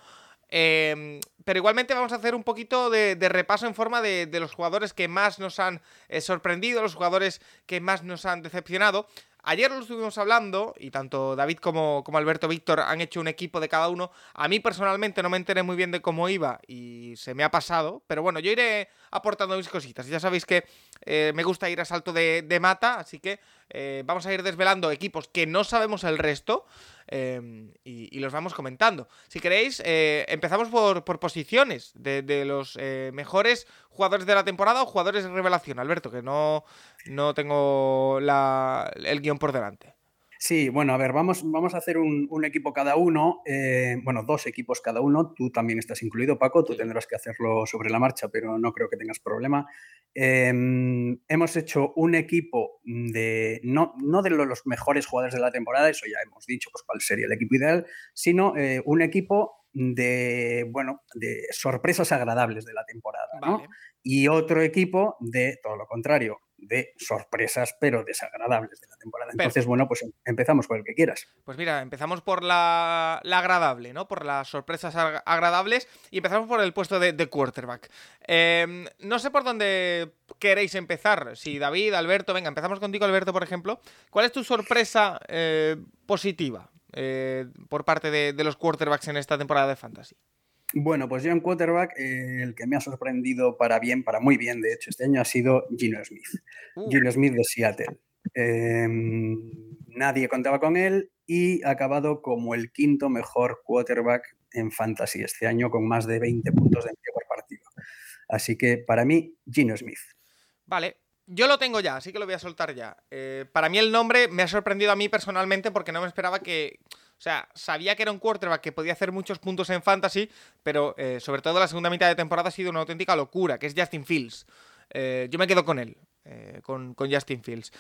B: Em, pero igualmente vamos a hacer un poquito de, repaso en forma de, los jugadores que más nos han eh, sorprendido, los jugadores que más nos han decepcionado. Ayer lo estuvimos hablando y tanto David como, Alberto Víctor han hecho un equipo de cada uno. A mí personalmente no me enteré muy bien de cómo iba y se me ha pasado, pero bueno, yo iré aportando mis cositas. Ya sabéis que eh, me gusta ir a salto de, mata, así que eh, vamos a ir desvelando equipos que no sabemos el resto em, y, los vamos comentando. Si queréis, eh, empezamos por, posiciones de, de los mejores jugadores de la temporada o jugadores de revelación, Alberto, que no, no tengo el guion por delante.
D: Sí, bueno, a ver, vamos, vamos a hacer un, equipo cada uno, eh, bueno, dos equipos cada uno, tú también estás incluido, Paco, tú tendrás que hacerlo sobre la marcha, pero no creo que tengas problema. Em, hemos hecho un equipo de, no, no, de los mejores jugadores de la temporada, eso ya hemos dicho, pues cuál sería el equipo ideal, sino eh, un equipo de, bueno, de sorpresas agradables de la temporada, ¿no? Y otro equipo de todo lo contrario, de sorpresas pero desagradables de la temporada. Entonces, bueno, pues em, empezamos por el que quieras.
B: Pues mira, empezamos por la, agradable, ¿no? Por las sorpresas agradables y empezamos por el puesto de, quarterback. Em, no sé por dónde queréis empezar. Si David, Alberto, venga, empezamos contigo, Alberto, por ejemplo. ¿Cuál es tu sorpresa eh, positiva eh, por parte de los quarterbacks en esta temporada de Fantasy?
D: Bueno, pues yo en quarterback, eh, el que me ha sorprendido para bien, para muy bien, de hecho, este año ha sido Gino Smith. Uh. Gino Smith de Seattle. Em, nadie contaba con él y ha acabado como el quinto mejor quarterback en fantasy este año con más de 20 puntos de medio por partido. Así que para mí, Gino Smith.
B: Vale, Yo lo tengo ya, así que lo voy a soltar ya. Eh, para mí el nombre me ha sorprendido a mí personalmente porque no me esperaba que... O sea, sabía que era un quarterback que podía hacer muchos puntos en fantasy, pero eh, sobre todo la segunda mitad de temporada ha sido una auténtica locura, que es Justin Fields. Eh, yo me quedo con él, con, con, Justin Fields.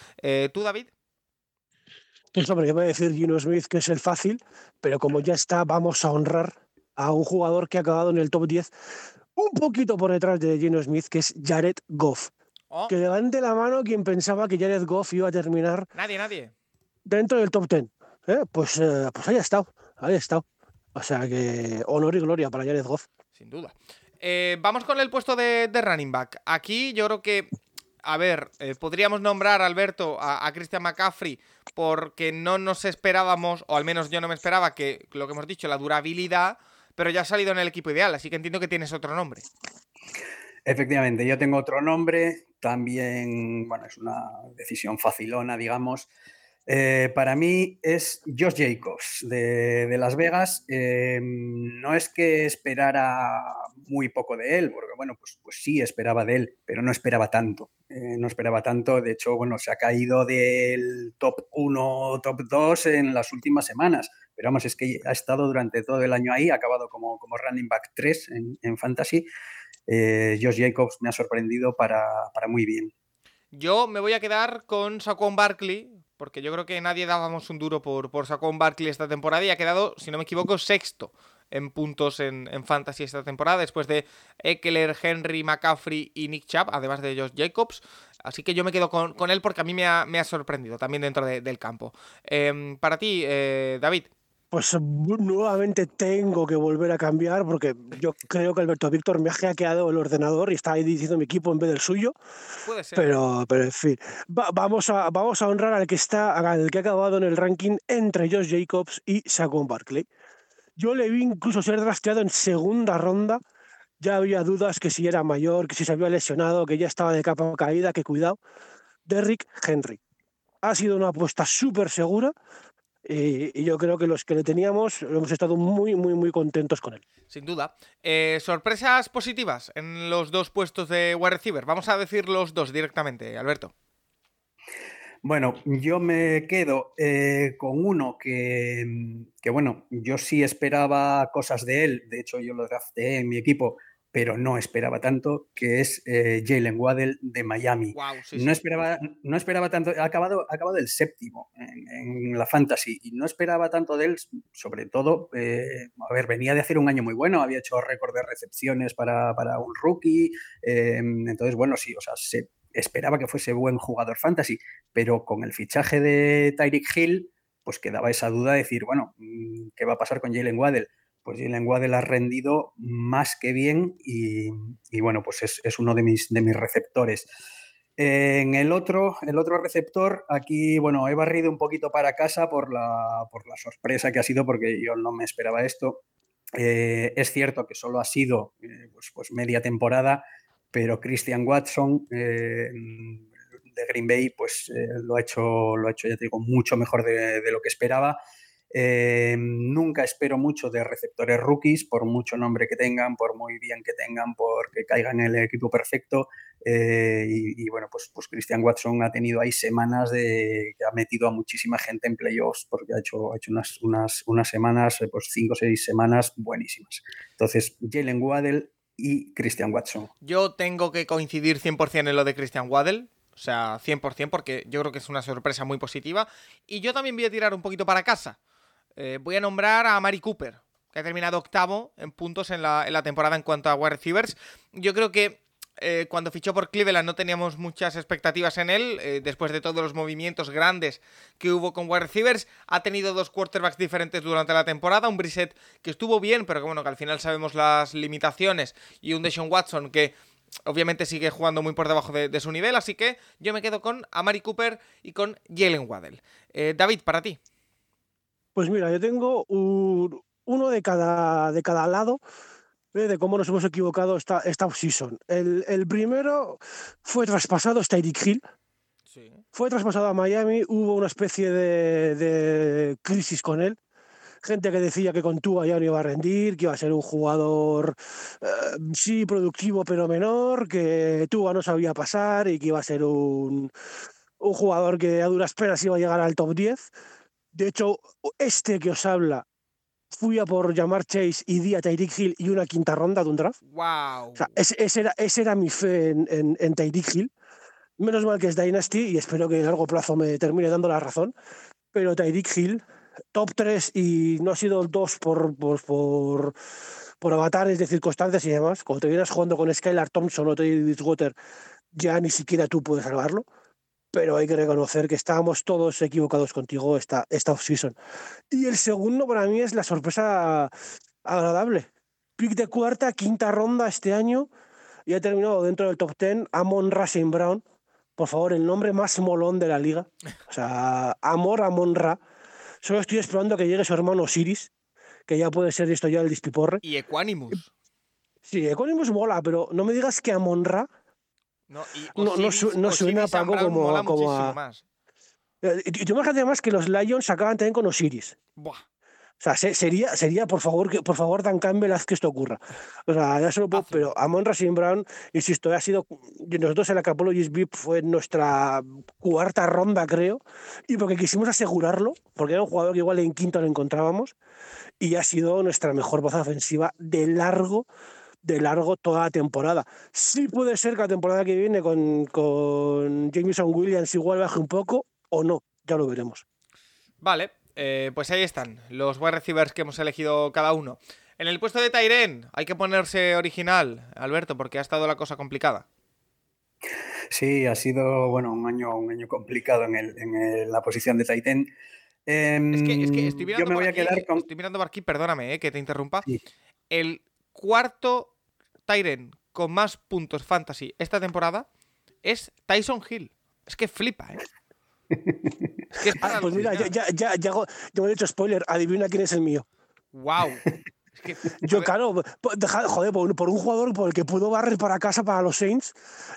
B: ¿Tú, David?
C: Pues hombre, yo voy a decir Gino Smith que es el fácil, pero como ya está, vamos a honrar a un jugador que ha acabado en el top 10 un poquito por detrás de Gino Smith, que es Jared Goff. Oh. Que levante la mano quien pensaba que Jared Goff iba a terminar.
B: Nadie, nadie.
C: Dentro del top 10. ¿eh? Pues, eh, pues ahí ha estado, ahí ha estado. O sea que honor y gloria para Jared Goff.
B: Sin duda. Eh, vamos con el puesto de, running back. Aquí yo creo que, a ver, podríamos nombrar, Alberto, a, a, Christian McCaffrey porque no nos esperábamos, o al menos yo no me esperaba, que lo que hemos dicho, la durabilidad, pero ya ha salido en el equipo ideal, así que entiendo que tienes otro nombre.
D: Efectivamente, yo tengo otro nombre, también, bueno, es una decisión facilona, digamos. Eh, para mí es Josh Jacobs de, Las Vegas. Eh, no es que esperara muy poco de él, porque bueno, pues, pues sí esperaba de él, pero no esperaba tanto. Eh, no esperaba tanto. De hecho, bueno, se ha caído del top 1, top 2 en las últimas semanas. Pero vamos, es que ha estado durante todo el año ahí, ha acabado como, como running back 3 en, en fantasy eh, Josh Jacobs me ha sorprendido para, muy bien.
B: Yo me voy a quedar con Saquon Barkley, porque yo creo que nadie dábamos un duro por, por Saquon Barkley esta temporada y ha quedado, si no me equivoco, sexto en puntos en, Fantasy esta temporada, después de Eckler, Henry, McCaffrey y Nick Chubb, además de Josh Jacobs. Así que yo me quedo con, él porque a mí me ha, sorprendido también dentro del campo. Em, para ti, eh, David.
C: Pues nuevamente tengo que volver a cambiar porque yo creo que Alberto Víctor me ha hackeado el ordenador y está ahí diciendo mi equipo en vez del suyo.
B: Puede ser.
C: Pero, pero en fin, vamos, a, vamos a honrar al que está, al que ha acabado en el ranking entre Josh Jacobs y Saquon Barkley. Yo le vi incluso ser drafteado en segunda ronda. Ya había dudas que si era mayor, que si se había lesionado, que ya estaba de capa caída, que cuidado. Derrick Henry. Ha sido una apuesta súper segura y, yo creo que los que le teníamos hemos estado muy, muy, muy contentos con él.
B: Sin duda. Eh, sorpresas positivas en los dos puestos de wide receiver. Vamos a decir los dos directamente, Alberto.
D: Bueno, yo me quedo eh, con uno que, que, bueno, yo sí esperaba cosas de él. De hecho, yo lo drafté en mi equipo pero no esperaba tanto, que es eh, Jalen Waddell de Miami. no, esperaba, no esperaba tanto, ha acabado, ha acabado el séptimo en, la fantasy y no esperaba tanto de él, sobre todo, eh, a ver, venía de hacer un año muy bueno, había hecho récord de recepciones para, un rookie, em, entonces, bueno, sí, o sea, se esperaba que fuese buen jugador fantasy, pero con el fichaje de Tyreek Hill, pues quedaba esa duda de decir, bueno, mm, ¿qué va a pasar con Jalen Waddell? Pues Jalen Waddell ha rendido más que bien y, bueno, pues es, uno de mis, de mis receptores. En el otro, el otro receptor, aquí, bueno, he barrido un poquito para casa por la, por la sorpresa que ha sido, porque yo no me esperaba esto. Eh, es cierto que solo ha sido eh, pues, pues, media temporada, pero Christian Watson eh, de Green Bay, pues lo, ha hecho, lo ha hecho, ya te digo, mucho mejor de lo que esperaba. Eh, nunca espero mucho de receptores rookies, por mucho nombre que tengan, por muy bien que tengan, porque caigan en el equipo perfecto. Eh, y, bueno, pues, pues Christian Watson ha tenido ahí semanas de que ha metido a muchísima gente en playoffs, porque ha hecho, ha hecho unas, unas, unas semanas, eh, pues cinco o seis semanas buenísimas. Entonces, Jalen Waddell y Christian Watson.
B: Yo tengo que coincidir 100% en lo de Christian Waddell. O sea, 100% porque yo creo que es una sorpresa muy positiva. Y yo también voy a tirar un poquito para casa. Eh, voy a nombrar a Mari Cooper, que ha terminado octavo en puntos en la, temporada en cuanto a wide receivers. Yo creo que eh, cuando fichó por Cleveland no teníamos muchas expectativas en él, eh, después de todos los movimientos grandes que hubo con wide receivers, ha tenido dos quarterbacks diferentes durante la temporada, un Brissett que estuvo bien, pero que bueno, que al final sabemos las limitaciones, y un Deshaun Watson que obviamente sigue jugando muy por debajo de, su nivel, así que yo me quedo con Amari Cooper y con Jalen Waddell. David, para ti.
C: Pues mira, yo tengo uno de cada, de cada lado ¿eh? de cómo nos hemos equivocado esta, esta season. El, primero fue traspasado, está Hill. Fue traspasado a Miami, hubo una especie de, crisis con él. gente que decía que con Tua ya no iba a rendir, que iba a ser un jugador eh, sí productivo pero menor, que Tua no sabía pasar y que iba a ser un, un jugador que a duras penas iba a llegar al top 10. De hecho, este que os habla fui a por llamar Chase y di a Tyreek Hill y una quinta ronda de un draft.
B: ¡Wow!
C: O sea, ese, ese era, ese era mi fe en, en, en Tyreek Hill. Menos mal que es Dynasty y espero que a largo plazo me termine dando la razón. Pero Tyreek Hill, top 3 y no ha sido el 2 por, por, por, por avatares de circunstancias y demás. Cuando te vienes jugando con Skylar Thompson o Teddy Bridgewater, ya ni siquiera tú puedes salvarlo. Pero hay que reconocer que estábamos todos equivocados contigo esta, esta offseason. Y el segundo para mí es la sorpresa agradable. Pick de cuarta, quinta ronda este año y ha terminado dentro del top 10 Amon Racing Brown. Por favor, el nombre más molón de la liga. O sea, Amor Amon Ra. Solo estoy esperando que llegue su hermano Osiris, que ya puede ser esto ya el dispiporre.
B: Y Equanimus.
C: Sí, Equanimus mola, pero no me digas que Amon Ra.
B: No, y
C: No- no su- no suena, Paco, como- como a-
B: más.
C: Eh, Y tú imagínate además que los Lions acaban también con Osiris.
B: Buah.
C: O sea, se- sería, sería por favor, que, por favor, Dan Campbell, haz que esto ocurra. O sea, ya solo puedo,
B: Hazlo.
C: pero Amon Racing Brown, insisto, ha sido, nosotros en la Capologist VIP fue nuestra cuarta ronda, creo, y porque quisimos asegurarlo, porque era un jugador que igual en quinto lo encontrábamos, y ha sido nuestra mejor baza ofensiva de largo, de largo toda la temporada. Sí puede ser que la temporada que viene con, con Jameson Williams igual baje un poco, o no, ya lo veremos.
B: Vale, eh, pues ahí están los wide receivers que hemos elegido cada uno. En el puesto de Tyren hay que ponerse original, Alberto, porque ha estado la cosa complicada.
D: Sí, ha sido bueno un año, un año complicado en, el, en el- la posición de Titan.
B: Es que, es que estoy mirando
D: Yo me
B: por
D: voy a
B: aquí,
D: quedar con.
B: Estoy mirando por aquí, perdóname, eh, que te interrumpa.
D: Sí.
B: El cuarto Tyren con más puntos fantasy esta temporada es Tyson Hill. Es que flipa, ¿eh? Es que es
C: Ah, pues mira, ya, ya, ya, ya, hago- ya he hecho spoiler, adivina quién es el mío.
B: Wow. Que,
C: Yo, claro, dejad- joder, por, un- por un jugador por el que puedo barrer para casa para los Saints,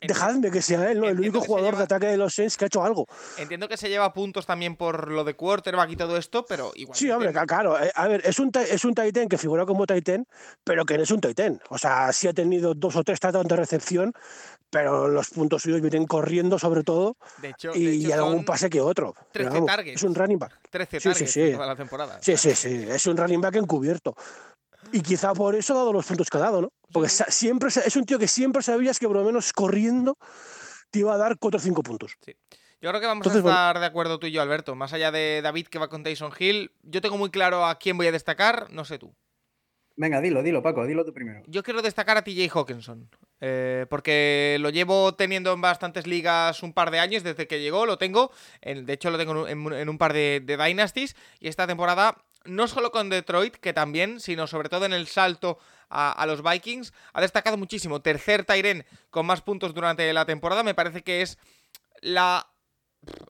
C: dejadme que sea él, ¿no? El único jugador
B: lleva-
C: de ataque de los Saints que ha hecho algo.
B: Entiendo que se lleva puntos también por lo de quarterback y todo esto, pero igual.
C: Sí, hombre, claro. eh, A ver, es un, es un Titan que figura como Titan, pero que no es un Titan. O sea, sí ha tenido dos o tres tratados de recepción, pero los puntos suyos vienen corriendo sobre todo
B: De hecho, de
C: y,
B: hecho
C: algún
B: son
C: pase que otro. Pero
B: 13
C: vamos,
B: targets.
C: es un running back.
B: 13
C: Sí, sí,
B: targets
C: sí.
B: en toda la temporada.
C: Sí, sí, sí. Es un running back encubierto. Y quizá por eso ha dado los puntos que ha dado, ¿no? Porque
B: Sí.
C: siempre es un tío que siempre sabías que por lo menos corriendo te iba a dar 4 o 5 puntos.
B: Yo creo que vamos
C: Entonces,
B: a
C: bueno.
B: estar de acuerdo tú y yo, Alberto. Más allá de David que va con Tyson Hill, yo tengo muy claro a quién voy a destacar, no sé tú.
D: Venga, dilo, dilo, Paco, dilo tú primero.
B: Yo quiero destacar a TJ Hawkinson, eh, porque lo llevo teniendo en bastantes ligas un par de años desde que llegó, lo tengo, en- de hecho lo tengo en un, en par de, de Dynasties, y esta temporada, no solo con Detroit, que también, sino sobre todo en el salto a, los Vikings, ha destacado muchísimo. Tercer Tyren con más puntos durante la temporada, me parece que es la...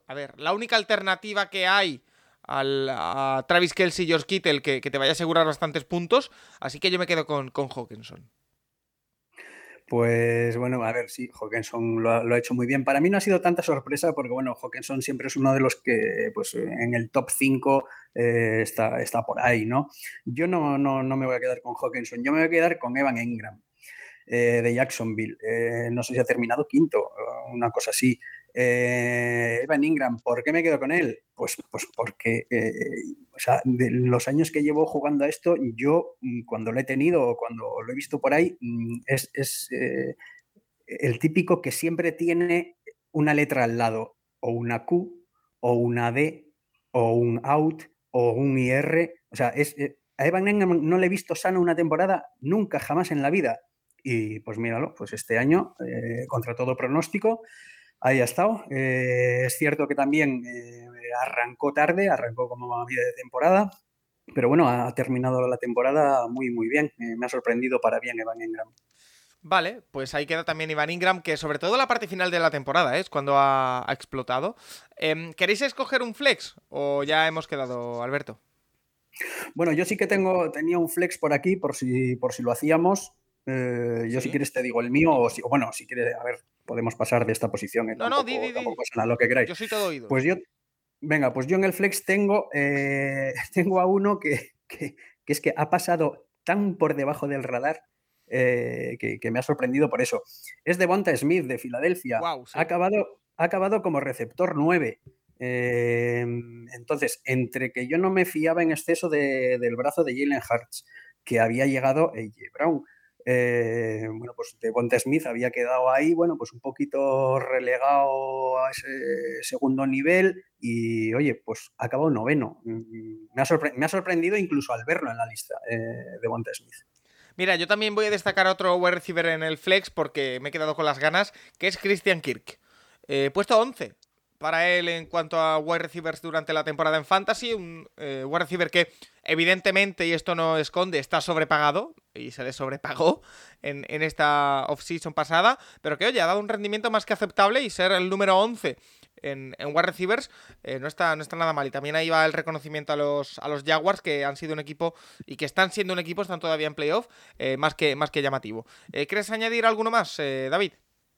B: A ver, la única alternativa que hay al, a Travis Kelsey y George Kittle que, que te vaya a asegurar bastantes puntos, así que yo me quedo con, con Hawkinson.
D: Pues bueno, a ver, sí, Hawkinson lo ha, hecho muy bien. Para mí no ha sido tanta sorpresa porque, bueno, Hawkinson siempre es uno de los que, pues, en el top 5 eh, está, está por ahí, ¿no? Yo no, no, no me voy a quedar con Hawkinson, yo me voy a quedar con Evan Engram eh, de Jacksonville. Eh, no sé si ha terminado quinto, una cosa así. Eh, Evan Ingram, ¿por qué me quedo con él? Pues, pues porque, eh, o sea, de los años que llevo jugando a esto, yo mm, cuando lo he tenido o cuando lo he visto por ahí, mm, es, eh, el típico que siempre tiene una letra al lado, o una Q, o una D, o un out, o un IR. O sea, es, a Evan Ingram no le he visto sano una temporada nunca, jamás en la vida. Y pues míralo, pues este año, contra todo pronóstico, ahí ha estado. Eh, es cierto que también eh, arrancó tarde, arrancó como a media de temporada, pero bueno, ha terminado la temporada muy, muy bien. Eh, me ha sorprendido para bien Evan Ingram.
B: Vale, pues ahí queda también Ivan Ingram, que sobre todo la parte final de la temporada es cuando ha, ha explotado. Eh, ¿Queréis escoger un flex o ya hemos quedado, Alberto?
D: Bueno, yo sí que tengo, tenía un flex por aquí, por si, por si lo hacíamos. Eh, yo
B: Sí.
D: si quieres te digo el mío, o, si, o bueno, si quieres, a ver, podemos pasar de esta posición. eh,
B: No, no,
D: tampoco-
B: di, di, di.
D: tampoco pasa nada, lo que queráis.
B: Yo soy todo oído.
D: Pues yo, venga, pues yo en el flex tengo, eh, tengo a uno que, que, es que ha pasado tan por debajo del radar eh, que, me ha sorprendido por eso. Es de Bonta Smith de Filadelfia. ha, acabado, ha acabado como receptor 9. Em, entonces, entre que yo no me fiaba en exceso del brazo de Jalen Hurts, que había llegado AJ Brown, eh, bueno, pues Devonta Smith había quedado ahí, bueno, pues un poquito relegado a ese segundo nivel y, oye, pues ha acabado noveno. Mm, me ha, sorprendido incluso al verlo en la lista eh, de Devonta Smith.
B: Mira, yo también voy a destacar otro wide receiver en el flex porque me he quedado con las ganas, que es Christian Kirk. Eh, puesto 11 para él en cuanto a wide receivers durante la temporada en Fantasy. Un eh, wide receiver que, evidentemente, y esto no esconde, está sobrepagado y se le sobrepagó en, en esta offseason pasada, pero que, oye, ha dado un rendimiento más que aceptable y ser el número 11 en, en wide receivers eh, no, está, no está nada mal. Y también ahí va el reconocimiento a los, a los Jaguars, que han sido un equipo y que están siendo un equipo, están todavía en playoff, eh, más, que, más que llamativo. ¿Quieres añadir alguno más, David?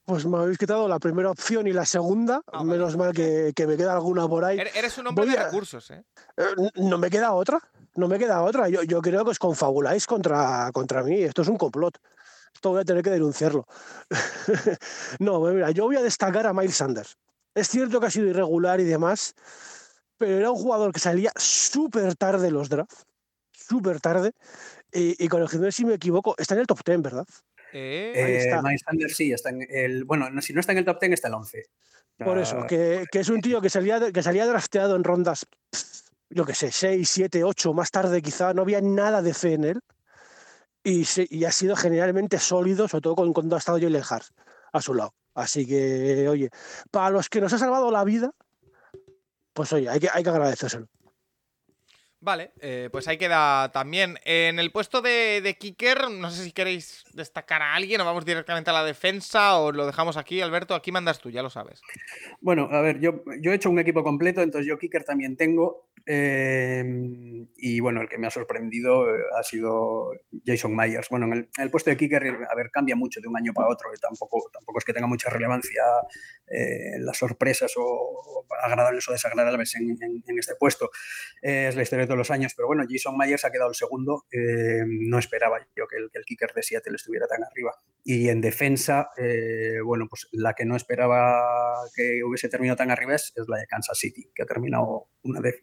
C: Pues me habéis quitado la primera opción y la segunda. Ah, menos mal que, me queda alguna por ahí.
B: Eres un hombre de recursos, ¿eh? ¿eh?
C: No me queda otra. No me queda otra. Yo, yo creo que os confabuláis contra, contra mí. Esto es un complot. Esto voy a tener que denunciarlo. no, pues mira, yo voy a destacar a Miles Sanders. Es cierto que ha sido irregular y demás, pero era un jugador que salía súper tarde los drafts. Súper tarde. Y, y corregidme si me equivoco, está en el top 10, ¿verdad?
D: Eh, eh Miles Sanders sí, está en el. Bueno, si no está en el top 10, está el 11.
C: Por eso, que, que, es un tío que salía, que salía drafteado en rondas, yo qué sé, 6, 7, 8, más tarde quizá, no había nada de fe en él. Y, y ha sido generalmente sólido, sobre todo cuando ha estado Jalen Hart a su lado. Así que, oye, para los que nos ha salvado la vida, pues oye, hay que, hay que agradecérselo.
B: Vale, eh, pues ahí queda también. En el puesto de, de, kicker, no sé si queréis destacar a alguien o vamos directamente a la defensa o lo dejamos aquí, Alberto. Aquí mandas tú, ya lo sabes.
D: Bueno, a ver, yo, yo he hecho un equipo completo, entonces yo kicker también tengo. Em, y bueno, el que me ha sorprendido eh, ha sido Jason Myers. Bueno, en el, puesto de kicker, a ver, cambia mucho de un año para otro y tampoco, tampoco es que tenga mucha relevancia eh, las sorpresas o, agradables o desagradables en, en, este puesto. es la historia de todos los años, pero bueno, Jason Myers ha quedado el segundo. Em, no esperaba yo que el, que el, kicker de Seattle estuviera tan arriba. Y en defensa, eh, bueno, pues la que no esperaba que hubiese terminado tan arriba es, la de Kansas City, que ha terminado una de,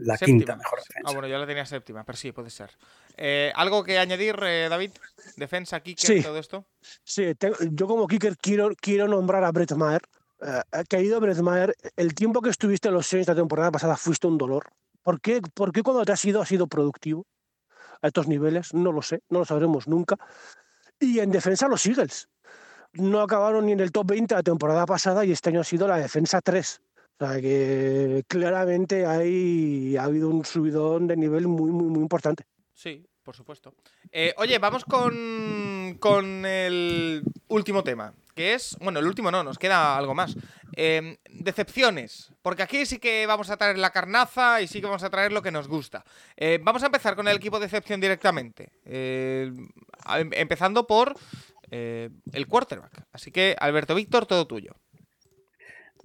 D: la quinta mejor defensa.
B: Ah, bueno, yo la tenía séptima, pero sí, puede ser. Eh, ¿Algo que añadir, eh, David? ¿Defensa, kicker, todo esto?
C: Sí, yo como kicker quiero, quiero nombrar a Brett Maher. Eh, querido Brett Maher, el tiempo que estuviste en los Saints la temporada pasada fuiste un dolor. ¿Por qué, ¿Por qué cuando te has ido has sido productivo a estos niveles? No lo sé, no lo sabremos nunca. Y en defensa los Eagles. No acabaron ni en el top 20 la temporada pasada y este año ha sido la defensa 3. O sea que claramente hay, ha habido un subidón de nivel muy, muy, muy importante.
B: Sí, por supuesto. Eh, oye, vamos con, con, el último tema, que es, bueno, el último no, nos queda algo más. Em, decepciones, porque aquí sí que vamos a traer la carnaza y sí que vamos a traer lo que nos gusta. Eh, vamos a empezar con el equipo de decepción directamente, eh, em, empezando por el quarterback. Así que, Alberto Víctor, todo tuyo.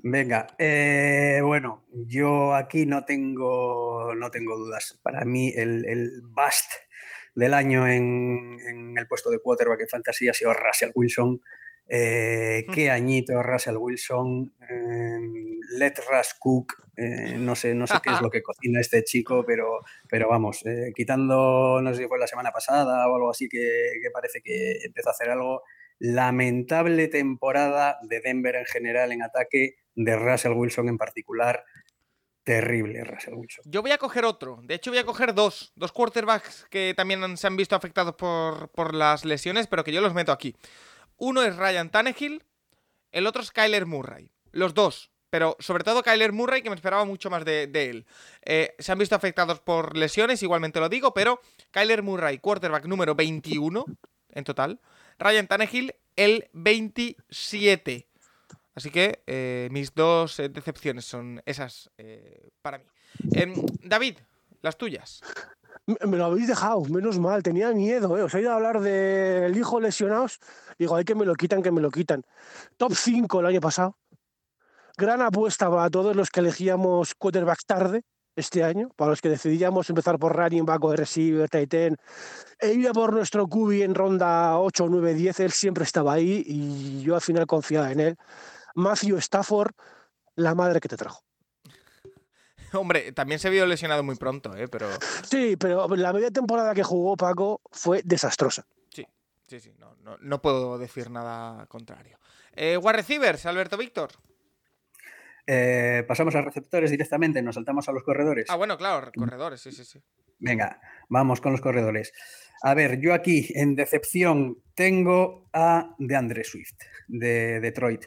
D: Venga, eh, bueno, yo aquí no tengo, no tengo dudas. Para mí el, el bust del año en, el puesto de quarterback en fantasy ha sido Russell Wilson. Eh, mm. qué añito Russell Wilson, em, let Russ cook, eh, no sé, no sé qué es lo que cocina este chico, pero, pero vamos, quitando, no sé si fue la semana pasada o algo así que, que parece que empezó a hacer algo, lamentable temporada de Denver en general en ataque, de Russell Wilson en particular. Terrible, Russell Wilson.
B: Yo voy a coger otro. De hecho, voy a coger dos. Dos quarterbacks que también se han visto afectados por, por las lesiones, pero que yo los meto aquí. Uno es Ryan Tannehill, el otro es Kyler Murray. Los dos. Pero sobre todo Kyler Murray, que me esperaba mucho más de, él. Eh, se han visto afectados por lesiones, igualmente lo digo, pero Kyler Murray, quarterback número 21 en total. Ryan Tannehill, el 27. Así que eh, mis dos eh, decepciones son esas eh, para mí. Em, David, las tuyas.
C: Me lo habéis dejado, menos mal, tenía miedo. Os he ido a hablar del hijo lesionados. Digo, hay que me lo quitan, que me lo quitan. Top 5 el año pasado. Gran apuesta para todos los que elegíamos quarterbacks tarde. Este año, para los que decidíamos empezar por running back o receiver, tight end, e ir a por nuestro QB en ronda 8, 9, 10, él siempre estaba ahí y yo al final confiaba en él. Matthew Stafford, la madre que te trajo.
B: Hombre, también se vio lesionado muy pronto, ¿eh? Pero...
C: Sí, pero la media temporada que jugó Paco fue desastrosa.
B: Sí, sí, sí, no, no, no puedo decir nada contrario. Eh, War Receivers, Alberto Víctor.
D: Eh, pasamos a receptores directamente, nos saltamos a los corredores.
B: Ah, bueno, claro, corredores, sí, sí, sí.
D: Venga, vamos con los corredores. A ver, yo aquí en decepción tengo a DeAndre Swift de Detroit.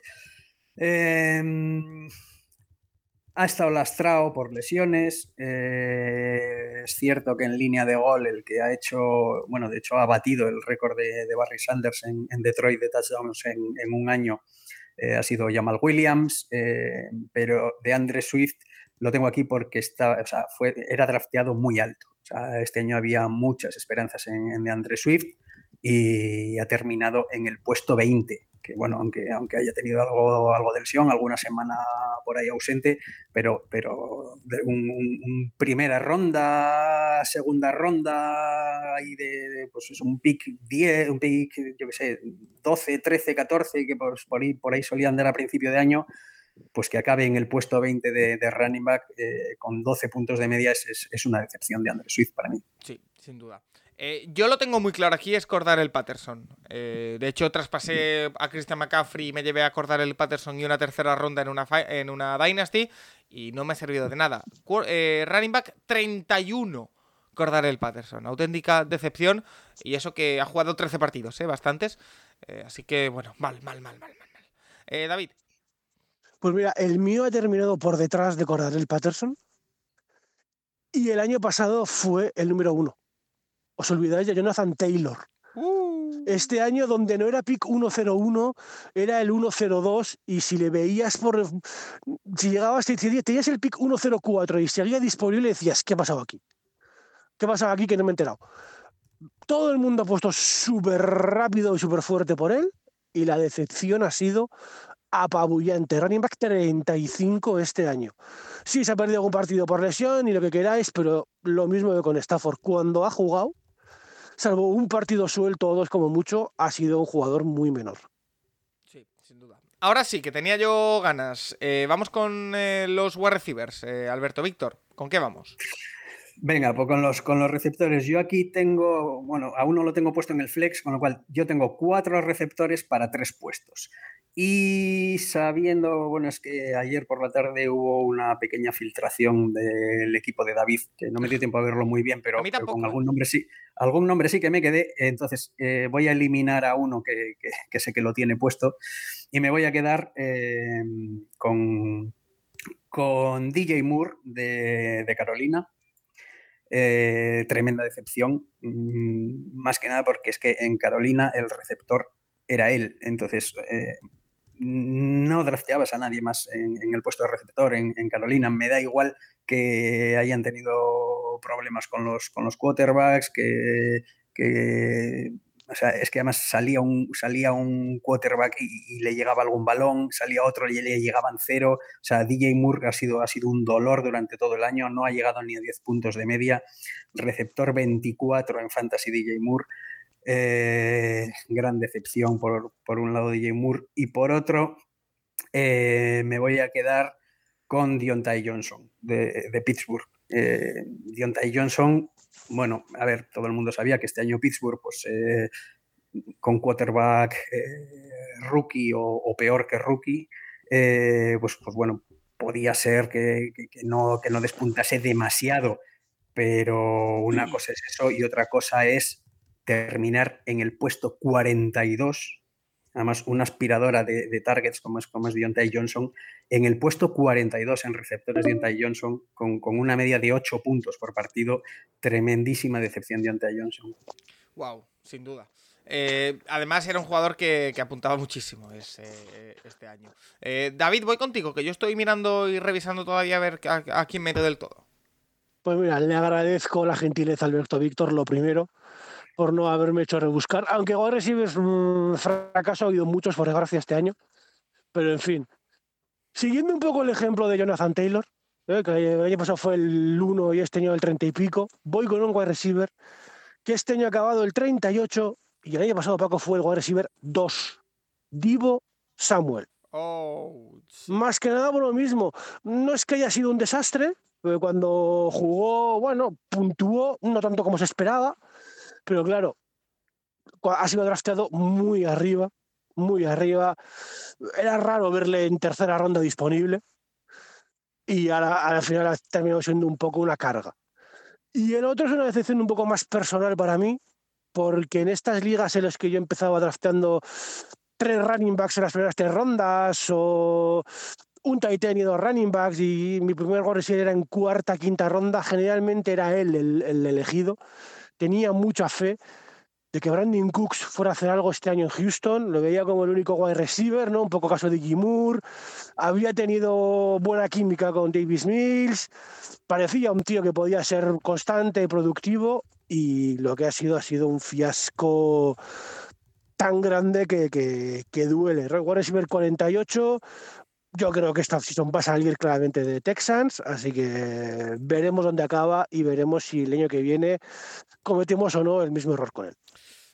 D: Em, ha estado lastrado por lesiones. eh, es cierto que en línea de gol, el que ha hecho, bueno, de hecho ha batido el récord de, de Barry Sanders en, en Detroit de touchdowns en, en un año, eh, ha sido Jamal Williams, eh, pero de Andre Swift lo tengo aquí porque está, o sea, fue, era drafteado muy alto. O sea, este año había muchas esperanzas en, en Swift y ha terminado en el puesto 20, que bueno, aunque, aunque haya tenido algo, algo de lesión, alguna semana por ahí ausente, pero, pero de un, primera ronda, segunda ronda, y de, pues es un pick 10, un pick, yo qué sé, 12, 13, 14, que pues por, ahí, por ahí solía andar a principio de año, pues que acabe en el puesto 20 de, de running back eh, con 12 puntos de media es, es- es una decepción de Andrés Swift para mí.
B: Sí, sin duda. Eh, yo lo tengo muy claro aquí, es Cordar el Patterson. Eh, de hecho, traspasé a Christian McCaffrey y me llevé a Cordar el Patterson y una tercera ronda en una, en una Dynasty y no me ha servido de nada. Eh, running back 31, Cordar el Patterson. Auténtica decepción y eso que ha jugado 13 partidos, bastantes. Así que, bueno, mal, mal, mal, mal, mal. mal. David,
C: Pues mira, el mío ha terminado por detrás de Cordarel Patterson y el año pasado fue el número uno. Os olvidáis de Jonathan Taylor. Este año donde no era pick 101, era el 102 y si le veías por... Si llegabas, te- te- tenías el pick 104 y seguía disponible, decías, ¿qué ha pasado aquí? ¿Qué ha pasado aquí que no me he enterado? Todo el mundo ha puesto súper rápido y súper fuerte por él y la decepción ha sido apabullante. Running back 35 este año. Sí, se ha perdido algún partido por lesión y lo que queráis, pero lo mismo que con Stafford. Cuando ha jugado, salvo un partido suelto o dos como mucho, ha sido un jugador muy menor.
B: Sí, sin duda. Ahora sí, que tenía yo ganas. Eh, vamos con eh, los wide receivers. Eh, Alberto Víctor, ¿con qué vamos?
D: Venga, pues con los, con los receptores. Yo aquí tengo, bueno, a uno lo tengo puesto en el flex, con lo cual yo tengo cuatro receptores para tres puestos. Y sabiendo, bueno, es que ayer por la tarde hubo una pequeña filtración del equipo de David, que no me dio tiempo a verlo muy bien, pero, con
B: ¿eh?
D: algún nombre sí, algún nombre sí que me quedé. Entonces eh, voy a eliminar a uno que, que- que sé que lo tiene puesto y me voy a quedar eh, con, con DJ Moore de, de Carolina. Eh, tremenda decepción, mm, más que nada porque es que en Carolina el receptor era él, entonces eh, no drafteabas a nadie más en, el puesto de receptor en, Carolina. Me da igual que hayan tenido problemas con los, con los quarterbacks, que o sea, es que además salía un, salía un quarterback y, le llegaba algún balón, salía otro y le llegaban cero. O sea, DJ Moore ha sido, ha sido un dolor durante todo el año, no ha llegado ni a 10 puntos de media. Receptor 24 en Fantasy DJ Moore. Eh, gran decepción por, por un lado DJ Moore y por otro eh, me voy a quedar con Deontay Johnson de, de Pittsburgh. Eh, Johnson, bueno, a ver, todo el mundo sabía que este año Pittsburgh, pues eh, con quarterback eh, rookie o, o peor que rookie, eh, pues, pues bueno, podía ser que, que- que no, que no despuntase demasiado, pero una cosa es eso y otra cosa es terminar en el puesto 42, además una aspiradora de, de targets como es, como es Deontay Johnson, en el puesto 42 en receptores Deontay Johnson, con, con una media de 8 puntos por partido, tremendísima decepción de Deontay Johnson.
B: Wow, sin duda. Eh, además, era un jugador que, que apuntaba muchísimo ese- este año. Eh, David, voy contigo, que yo estoy mirando y revisando todavía a ver a, a quién meto del todo.
C: Pues mira, le agradezco la gentileza a Alberto Víctor, lo primero, por no haberme hecho rebuscar. Aunque Wide Receivers, mm, fracaso ha habido muchos, por desgracia, este año. Pero en fin, siguiendo un poco el ejemplo de Jonathan Taylor, eh, que el año pasado fue el 1 y este año el 30 y pico. Voy con un wide receiver que este año ha acabado el 38 y el año pasado Paco fue el wide receiver 2. Divo Samuel.
B: Oh, sí.
C: Más que nada por lo mismo. No es que haya sido un desastre, cuando jugó, bueno, puntuó, no tanto como se esperaba, pero claro, ha sido drafteado muy arriba, muy arriba. Era raro verle en tercera ronda disponible y al final ha terminado siendo un poco una carga. Y el otro es una decepción un poco más personal para mí, porque en estas ligas en las que yo empezaba drafteando tres running backs en las primeras tres rondas o un tight end y dos running backs y mi primer receiver era en cuarta, quinta ronda, generalmente era él el, el elegido. Tenía mucha fe de que Brandon Cooks fuera a hacer algo este año en Houston, lo veía como el único wide receiver, ¿no? Un poco caso de Moore, había tenido buena química con Davis Mills, parecía un tío que podía ser constante, productivo y lo que ha sido ha sido un fiasco tan grande que, que, que duele. Wide receiver 48, yo creo que esta season va a salir claramente de Texans, así que veremos dónde acaba y veremos si el año que viene cometemos o no el mismo error con él.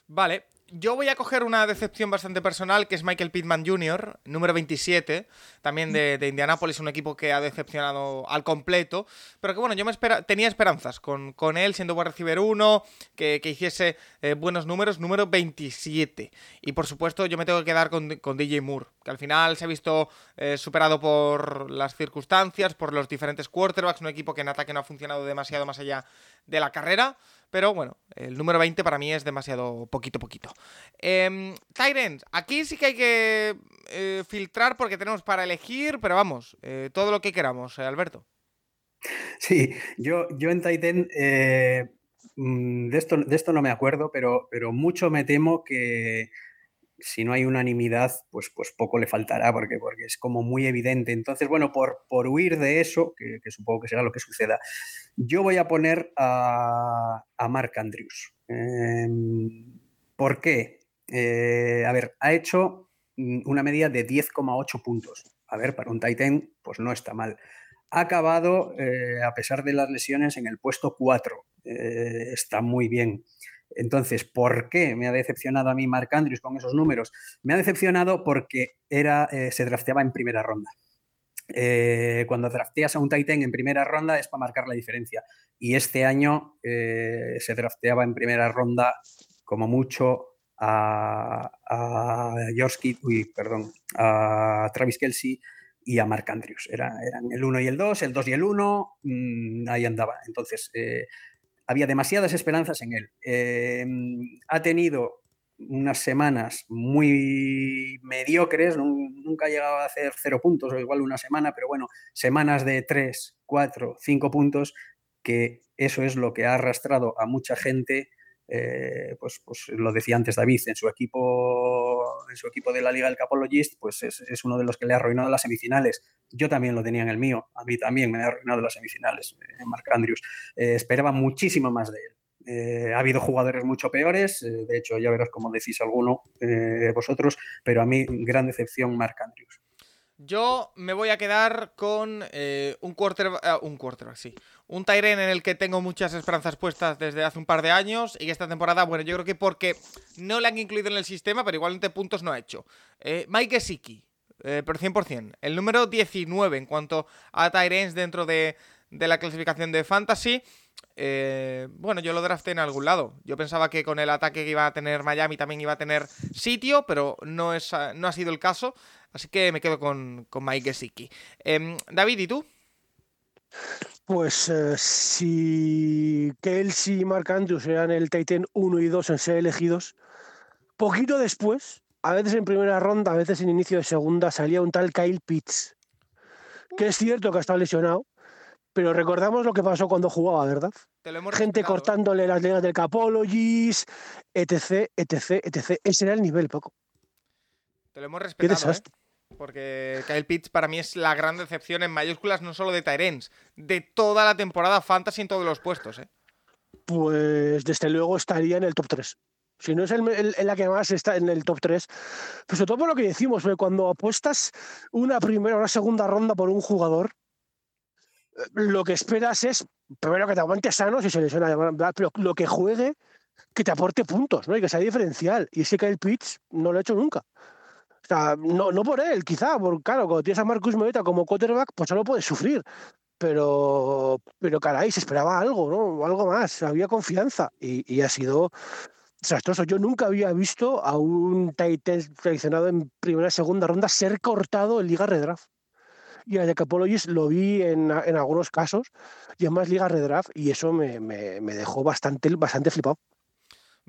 B: Vale, yo voy a coger una decepción bastante personal, que es Michael Pittman Jr., número 27, también de, de Indianapolis, un equipo que ha decepcionado al completo, pero que bueno, yo me tenía esperanzas con, con él siendo buen receiver 1, que, que hiciese eh, buenos números, número 27. Y por supuesto, yo me tengo que quedar con, con DJ Moore, que al final se ha visto eh, superado por las circunstancias, por los diferentes quarterbacks, un equipo que en ataque no ha funcionado demasiado más allá de la carrera. Pero bueno, el número 20 para mí es demasiado poquito poquito. Eh, aquí sí que hay que eh, filtrar porque tenemos para elegir, pero vamos, eh, todo lo que queramos, eh, Alberto.
D: Sí, yo, yo en Titan, mm, de, esto, de esto no me acuerdo, pero, pero mucho me temo que si no hay unanimidad, pues, pues poco le faltará, porque, porque es como muy evidente. Entonces, bueno, por, por huir de eso, que, supongo que será lo que suceda, yo voy a poner a, a Mark Andrews. Eh, ¿Por qué? Eh, a ver, ha hecho mm, una media de 10,8 puntos. A ver, para un Titan, pues no está mal. Ha acabado, eh, a pesar de las lesiones, en el puesto 4. Eh, está muy bien. Entonces, ¿por qué me ha decepcionado a mí Mark Andrews con esos números? Me ha decepcionado porque era, eh, se drafteaba en primera ronda. Eh, cuando drafteas a un Titan en primera ronda es para marcar la diferencia. Y este año eh, se drafteaba en primera ronda como mucho a, a George perdón, a Travis Kelsey y a Mark Andrews. Era, eran el 1 y el 2, el 2 y el 1, mmm, ahí andaba. Entonces, había demasiadas esperanzas en él. Eh, ha tenido unas semanas muy mediocres, nunca ha llegado a hacer cero puntos o igual una semana, pero bueno, semanas de 3, 4, 5 puntos, que eso es lo que ha arrastrado a mucha gente eh, pues, pues, lo decía antes David, en su equipo, en su equipo de la Liga del Capologist, pues es, uno de los que le ha arruinado las semifinales. Yo también lo tenía en el mío, a mí también me ha arruinado las semifinales, eh, Mark Andrews. Eh, esperaba muchísimo más de él. Eh, ha habido jugadores mucho peores, de hecho ya verás como decís alguno eh, vosotros, pero a mí gran decepción Mark Andrews.
B: Yo me voy a quedar con eh, un quarterback, un sí, un Tyren en el que tengo muchas esperanzas puestas desde hace un par de años y esta temporada, bueno, yo creo que porque no le han incluido en el sistema, pero igualmente puntos no ha hecho. Eh, Mike Gesicki, eh, pero 100%, el número 19 en cuanto a Tyrens dentro de, de, la clasificación de Fantasy. Bueno, yo lo drafté en algún lado. Yo pensaba que con el ataque que iba a tener Miami también iba a tener sitio, pero no, es, no ha sido el caso. Así que me quedo con, con Mike Gesicki. Eh, David, ¿y tú?
C: Pues eh, si Kelsey y Mark Andrews eran el Titan 1 y 2 en ser elegidos, poquito después, a veces en primera ronda, a veces en inicio de segunda, salía un tal Kyle Pitts, que es cierto que ha estado lesionado, pero recordamos lo que pasó cuando jugaba, ¿verdad? Gente cortándole ¿eh? las líneas del Capologis, etc, etc, etc. Ese era el nivel, poco.
B: Te lo hemos respetado, ¿eh? Porque Kyle Pitts para mí es la gran decepción en mayúsculas, no solo de Tyrens, de toda la temporada Fantasy en todos los puestos, ¿eh?
C: Pues desde luego estaría en el top 3. Si no es el, el, la que más está en el top 3. Pues sobre todo por lo que decimos, cuando apuestas una primera o una segunda ronda por un jugador, lo que esperas es, primero que te aguante sano si se lesiona, pero lo que juegue, que te aporte puntos, ¿no? Y que sea diferencial. Y ese que el pitch no lo ha hecho nunca. Sea, no, no por él, quizá, porque claro, cuando tienes a Marcus Moeta como quarterback, pues solo puedes sufrir. Pero, pero caray, se esperaba algo, ¿no? Algo más, había confianza. Y, y ha sido desastroso. Yo nunca había visto a un Titan seleccionado en primera segunda ronda ser cortado en Liga Redraft. Y a Decapologist lo vi en, en, algunos casos y en más Liga Redraft y eso me, me, me dejó bastante, bastante flipado.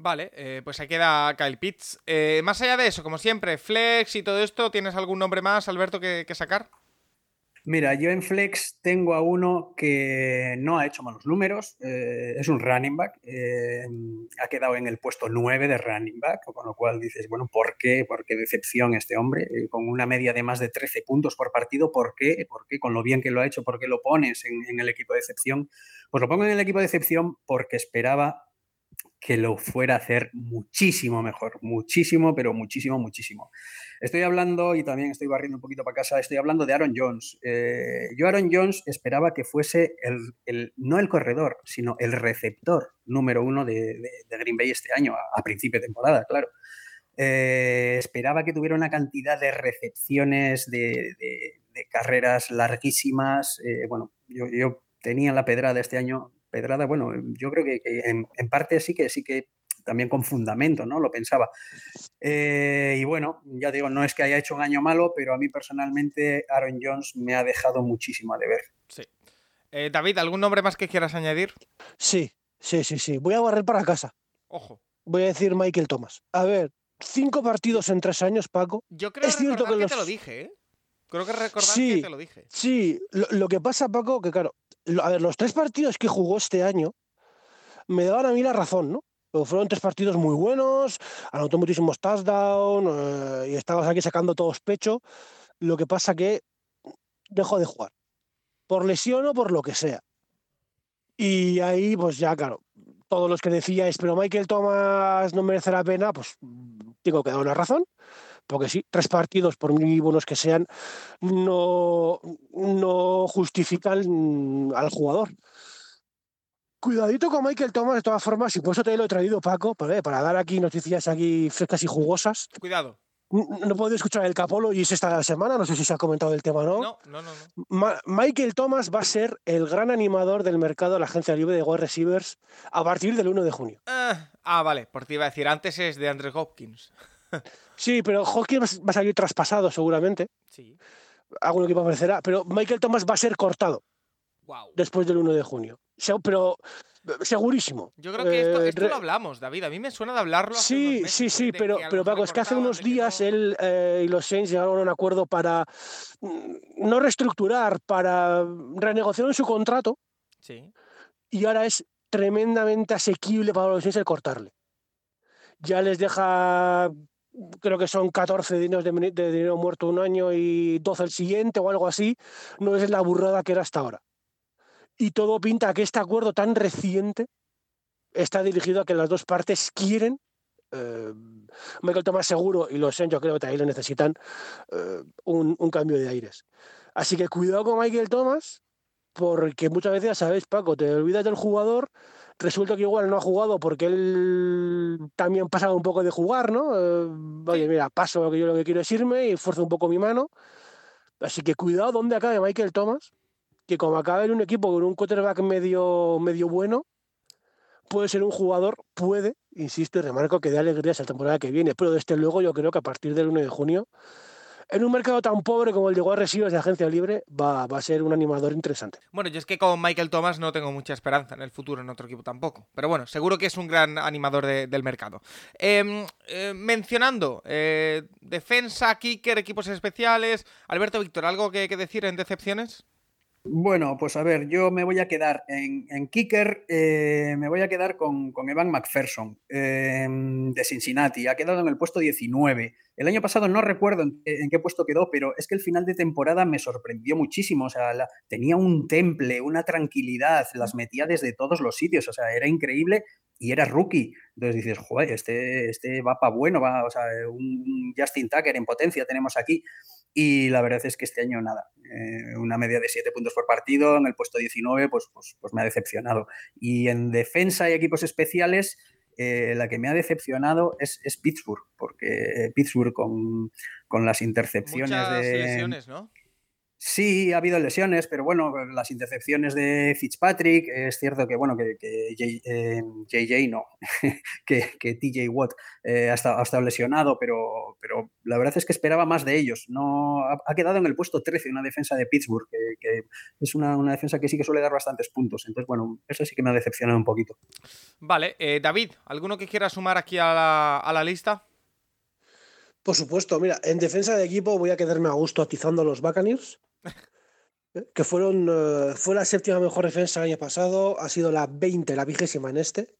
B: Vale, eh, pues ahí queda Kyle Pitts. Eh, más allá de eso, como siempre, Flex y todo esto, ¿tienes algún nombre más, Alberto, que, que sacar?
D: Mira, yo en Flex tengo a uno que no ha hecho malos números, eh, es un running back, ha quedado en el puesto 9 de running back, con lo cual dices, bueno, ¿por qué? ¿Por qué decepción este hombre? Con una media de más de 13 puntos por partido, ¿por qué? ¿Por qué? Con lo bien que lo ha hecho, ¿por qué lo pones en, en el equipo de excepción? Pues lo pongo en el equipo de excepción porque esperaba que lo fuera a hacer muchísimo mejor, muchísimo, pero muchísimo, muchísimo. Estoy hablando, y también estoy barriendo un poquito para casa, estoy hablando de Aaron Jones. Eh, yo Aaron Jones esperaba que fuese el, no el corredor, sino el receptor número uno de, de, Green Bay este año, a, a, principio de temporada, claro. Eh, esperaba que tuviera una cantidad de recepciones, de, de carreras larguísimas. Eh, bueno, yo, yo tenía la pedrada este año Pedrada, bueno, yo creo que, que en, en, parte sí que sí que también con fundamento, ¿no? Lo pensaba. Eh, y bueno, ya digo, no es que haya hecho un año malo, pero a mí personalmente Aaron Jones me ha dejado muchísimo de ver.
B: Sí. Eh, David, ¿algún nombre más que quieras añadir?
C: Sí, sí, sí, sí. Voy a barrer para casa.
B: Ojo.
C: Voy a decir Michael Thomas. A ver, cinco partidos en tres años, Paco.
B: Yo creo es cierto que, los... que te lo dije, ¿eh? Creo que recordar
C: sí,
B: que te lo dije.
C: Sí, lo, lo, que pasa, Paco, que claro, a ver, los tres partidos que jugó este año me daban a mí la razón, ¿no? Fueron tres partidos muy buenos, anotó muchísimos touchdowns eh, y estabas aquí sacando todos pecho. Lo que pasa que dejó de jugar, por lesión o por lo que sea. Y ahí, pues ya, claro, todos los que decíais, pero Michael Thomas no merece la pena, pues digo que da una razón porque sí, tres partidos, por muy buenos que sean, no, no justifican al jugador. Cuidadito con Michael Thomas, de todas formas, y por eso te lo he traído, Paco, para, para dar aquí noticias aquí frescas y jugosas.
B: Cuidado.
C: No puedo escuchar el Capolo y es esta semana, no sé si se ha comentado el tema
B: no. No, no, no. no.
C: Ma Michael Thomas va a ser el gran animador del mercado de la agencia libre de wide receivers a partir del 1 de junio.
B: Ah, ah, vale, porque iba a decir, antes es de Andrew Hopkins.
C: Sí, pero Hopkins va a salir traspasado seguramente.
B: Sí.
C: Algún equipo aparecerá, pero Michael Thomas va a ser cortado.
B: Wow.
C: Después del 1 de junio. Pero segurísimo.
B: Yo creo que esto, esto, lo hablamos, David. A mí me suena de hablarlo.
C: Sí, sí, sí, pero, pero Paco, es que hace unos días no... él eh, y los Saints llegaron a un acuerdo para mm, no reestructurar, para renegociar en su contrato.
B: Sí.
C: Y ahora es tremendamente asequible para los Saints el cortarle. Ya les deja creo que son 14 dineros de, de, dinero muerto un año y 12 el siguiente o algo así, no es la burrada que era hasta ahora. Y todo pinta a que este acuerdo tan reciente está dirigido a que las dos partes quieren. Eh, Michael Thomas seguro y los yo creo que ahí lo necesitan eh, un, un, cambio de aires. Así que cuidado con Michael Thomas, porque muchas veces, sabéis, Paco, te olvidas del jugador resulta que igual no ha jugado porque él también pasado un poco de jugar, ¿no? Eh, oye, mira, paso que yo lo que quiero es irme y esfuerzo un poco mi mano. Así que cuidado donde acabe Michael Thomas, que como acabe en un equipo con un quarterback medio, medio bueno, puede ser un jugador, puede, insisto y remarco que dé alegrías la temporada que viene, pero desde luego yo creo que a partir del 1 de junio en un mercado tan pobre como el de residuos de agencia libre, va, a ser un animador interesante.
B: Bueno, yo es que con Michael Thomas no tengo mucha esperanza en el futuro en otro equipo tampoco. Pero bueno, seguro que es un gran animador de, del mercado. Eh, eh, mencionando eh, defensa, kicker, equipos especiales. Alberto Víctor, ¿algo que, que decir en decepciones?
D: Bueno, pues a ver, yo me voy a quedar en, Kicker, eh, me voy a quedar con, Evan McPherson eh, de Cincinnati. Ha quedado en el puesto 19. El año pasado no recuerdo en, qué puesto quedó, pero es que el final de temporada me sorprendió muchísimo. O sea, tenía un temple, una tranquilidad, las metía desde todos los sitios. O sea, era increíble y era rookie. Entonces dices, joder, este, este va para bueno, va, o sea, un Justin Tucker en potencia tenemos aquí. Y la verdad es que este año nada. Eh, una media de 7 puntos por partido, en el puesto 19, pues, pues, pues me ha decepcionado. Y en defensa y equipos especiales, eh, la que me ha decepcionado es, Pittsburgh, porque Pittsburgh con, con las intercepciones
B: Muchas
D: de.
B: lesiones, ¿no?
D: Sí, ha habido lesiones, pero bueno, las intercepciones de Fitzpatrick, es cierto que bueno, que, JJ eh, no, que, TJ Watt eh, ha, estado, lesionado, pero, pero la verdad es que esperaba más de ellos. No, ha, quedado en el puesto 13 una defensa de Pittsburgh, que, es una, defensa que sí que suele dar bastantes puntos. Entonces, bueno, eso sí que me ha decepcionado un poquito.
B: Vale, eh, David, ¿alguno que quiera sumar aquí a la, a la lista?
C: Por supuesto, mira, en defensa de equipo voy a quedarme a gusto atizando a los Buccaneers que fueron, eh, fue la séptima mejor defensa el año pasado, ha sido la 20, la vigésima en este.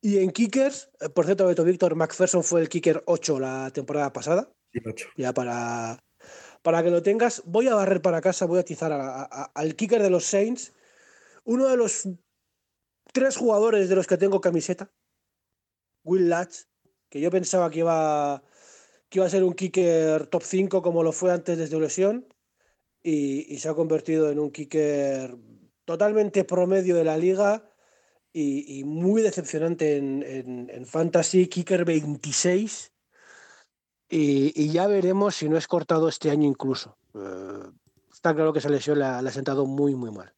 C: Y en kickers, eh, por cierto, Beto Víctor McPherson fue el kicker 8 la temporada pasada. Ya para, para que lo tengas, voy a barrer para casa, voy a atizar al kicker de los Saints, uno de los tres jugadores de los que tengo camiseta, Will Latch, que yo pensaba que iba, que iba a ser un kicker top 5 como lo fue antes desde lesión y, se ha convertido en un kicker totalmente promedio de la liga y, muy decepcionante en, Fantasy, kicker 26. Y, ya veremos si no es cortado este año incluso. Eh, está claro que esa lesión le ha sentado muy, muy mal.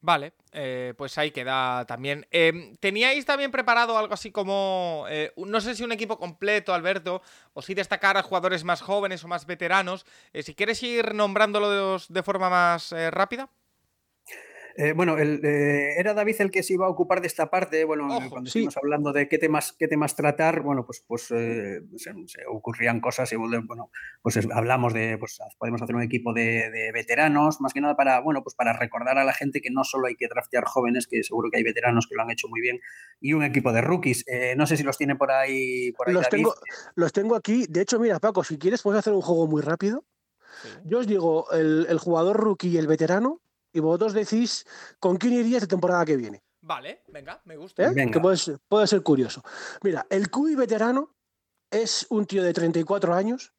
B: Vale, eh, pues ahí queda también. Em, ¿Teníais también preparado algo así como, eh, no sé si un equipo completo, Alberto, o si destacar a jugadores más jóvenes o más veteranos? Eh, si quieres ir nombrándolos de forma más rápida.
D: Eh, bueno, eh, era David el que se iba a ocupar de esta parte. Bueno, cuando estuvimos hablando de qué temas, qué temas tratar, bueno, pues, pues eh, se, ocurrían cosas y bueno, pues hablamos de, pues podemos hacer un equipo de, veteranos, más que nada para, bueno, pues para recordar a la gente que no solo hay que draftear jóvenes, que seguro que hay veteranos que lo han hecho muy bien, y un equipo de rookies. no sé si los tiene por ahí.
C: los, Tengo, los tengo aquí. De hecho, mira, Paco, si quieres, puedes hacer un juego muy rápido. Yo os digo, el, el jugador rookie y el veterano, y vosotros decís con quién irías de temporada que viene.
B: Vale, venga, me gusta.
C: ¿Eh? Que puede, ser curioso. Mira, el QI veterano es un tío de 34 años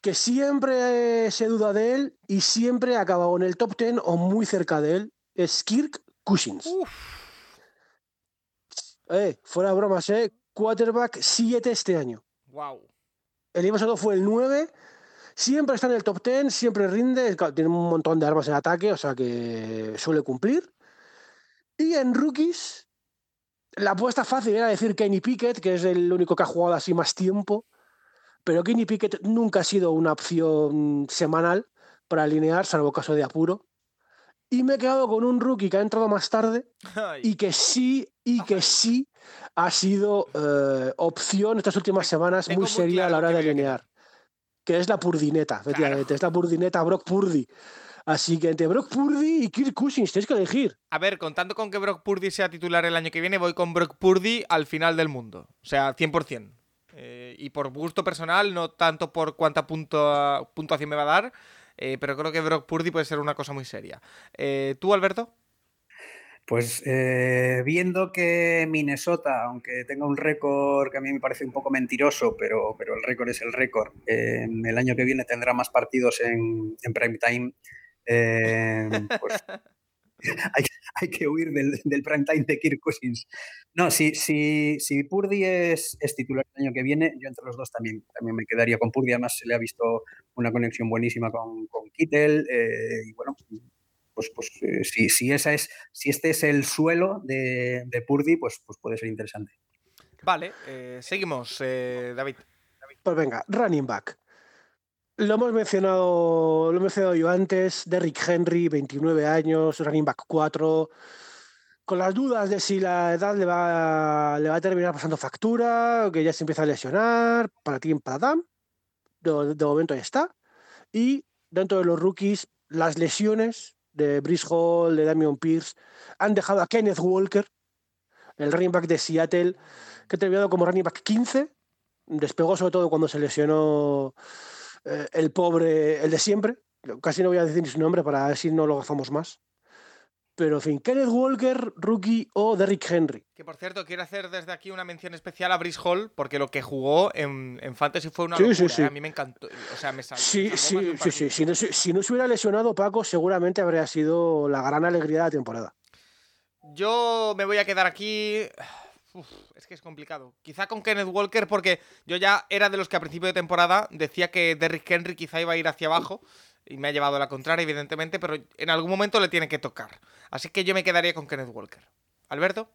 C: que siempre se duda de él y siempre ha acabado en el top 10 o muy cerca de él. Es Kirk Cushings. Eh, fuera bromas, ¿eh? Quarterback 7 este año.
B: Wow.
C: El año pasado fue el 9 Siempre está en el top 10, siempre rinde, tiene un montón de armas en ataque, o sea que suele cumplir. Y en rookies, la apuesta fácil era decir Kenny Pickett, que es el único que ha jugado así más tiempo, pero Kenny Pickett nunca ha sido una opción semanal para alinear, salvo caso de apuro. Y me he quedado con un rookie que ha entrado más tarde y que sí, y que sí ha sido eh, opción estas últimas semanas muy seria a la hora de alinear que es la Purdineta, efectivamente, es la Purdineta Brock Purdy. Así que entre Brock Purdy y Kirk Cousins tienes que elegir.
B: A ver, contando con que Brock Purdy sea titular el año que viene, voy con Brock Purdy al final del mundo. O sea, 100%. Eh, y por gusto personal, no tanto por cuánta punto, puntuación me va a dar, eh, pero creo que Brock Purdy puede ser una cosa muy seria. Eh, ¿Tú, Alberto?
D: Pues eh, viendo que Minnesota, aunque tenga un récord que a mí me parece un poco mentiroso, pero, pero el récord es el récord, el año que viene tendrá más partidos en, en prime time, eh, pues hay, que huir del, del, prime time de Kirk Cousins. No, si, si, si Purdy es, titular el año que viene, yo entre los dos también, también me quedaría con Purdy. Además, se le ha visto una conexión buenísima con, con Kittel. Eh, y bueno, pues, pues eh, si, esa es, si este es el suelo de, de Purdy, pues, pues puede ser interesante.
B: Vale, eh, seguimos, eh, David.
C: Pues venga, running back. Lo hemos mencionado, lo he mencionado yo antes, Derrick Henry, 29 años, running back 4, con las dudas de si la edad le va, le va a terminar pasando factura, o que ya se empieza a lesionar, para ti, para Dam. De, de momento ya está. Y dentro de los rookies, las lesiones de Brice Hall, de Damian Pierce, han dejado a Kenneth Walker, el running back de Seattle, que ha terminado como running back 15. Despegó sobre todo cuando se lesionó eh, el pobre, el de siempre. Casi no voy a decir ni su nombre para ver si no lo gafamos más. Pero en fin, Kenneth Walker, rookie o Derrick Henry.
B: Que por cierto, quiero hacer desde aquí una mención especial a Brice Hall, porque lo que jugó en, Fantasy fue una
C: Sí,
B: locura.
C: sí, sí.
B: ¿eh? A mí me encantó. O sea, me sal-
C: Sí, sí, sí, sí. Si no, se- si no se hubiera lesionado Paco, seguramente habría sido la gran alegría de la temporada.
B: Yo me voy a quedar aquí. Uf, es que es complicado. Quizá con Kenneth Walker, porque yo ya era de los que a principio de temporada decía que Derrick Henry quizá iba a ir hacia abajo. Y me ha llevado a la contraria, evidentemente, pero en algún momento le tiene que tocar. Así que yo me quedaría con Kenneth Walker. ¿Alberto?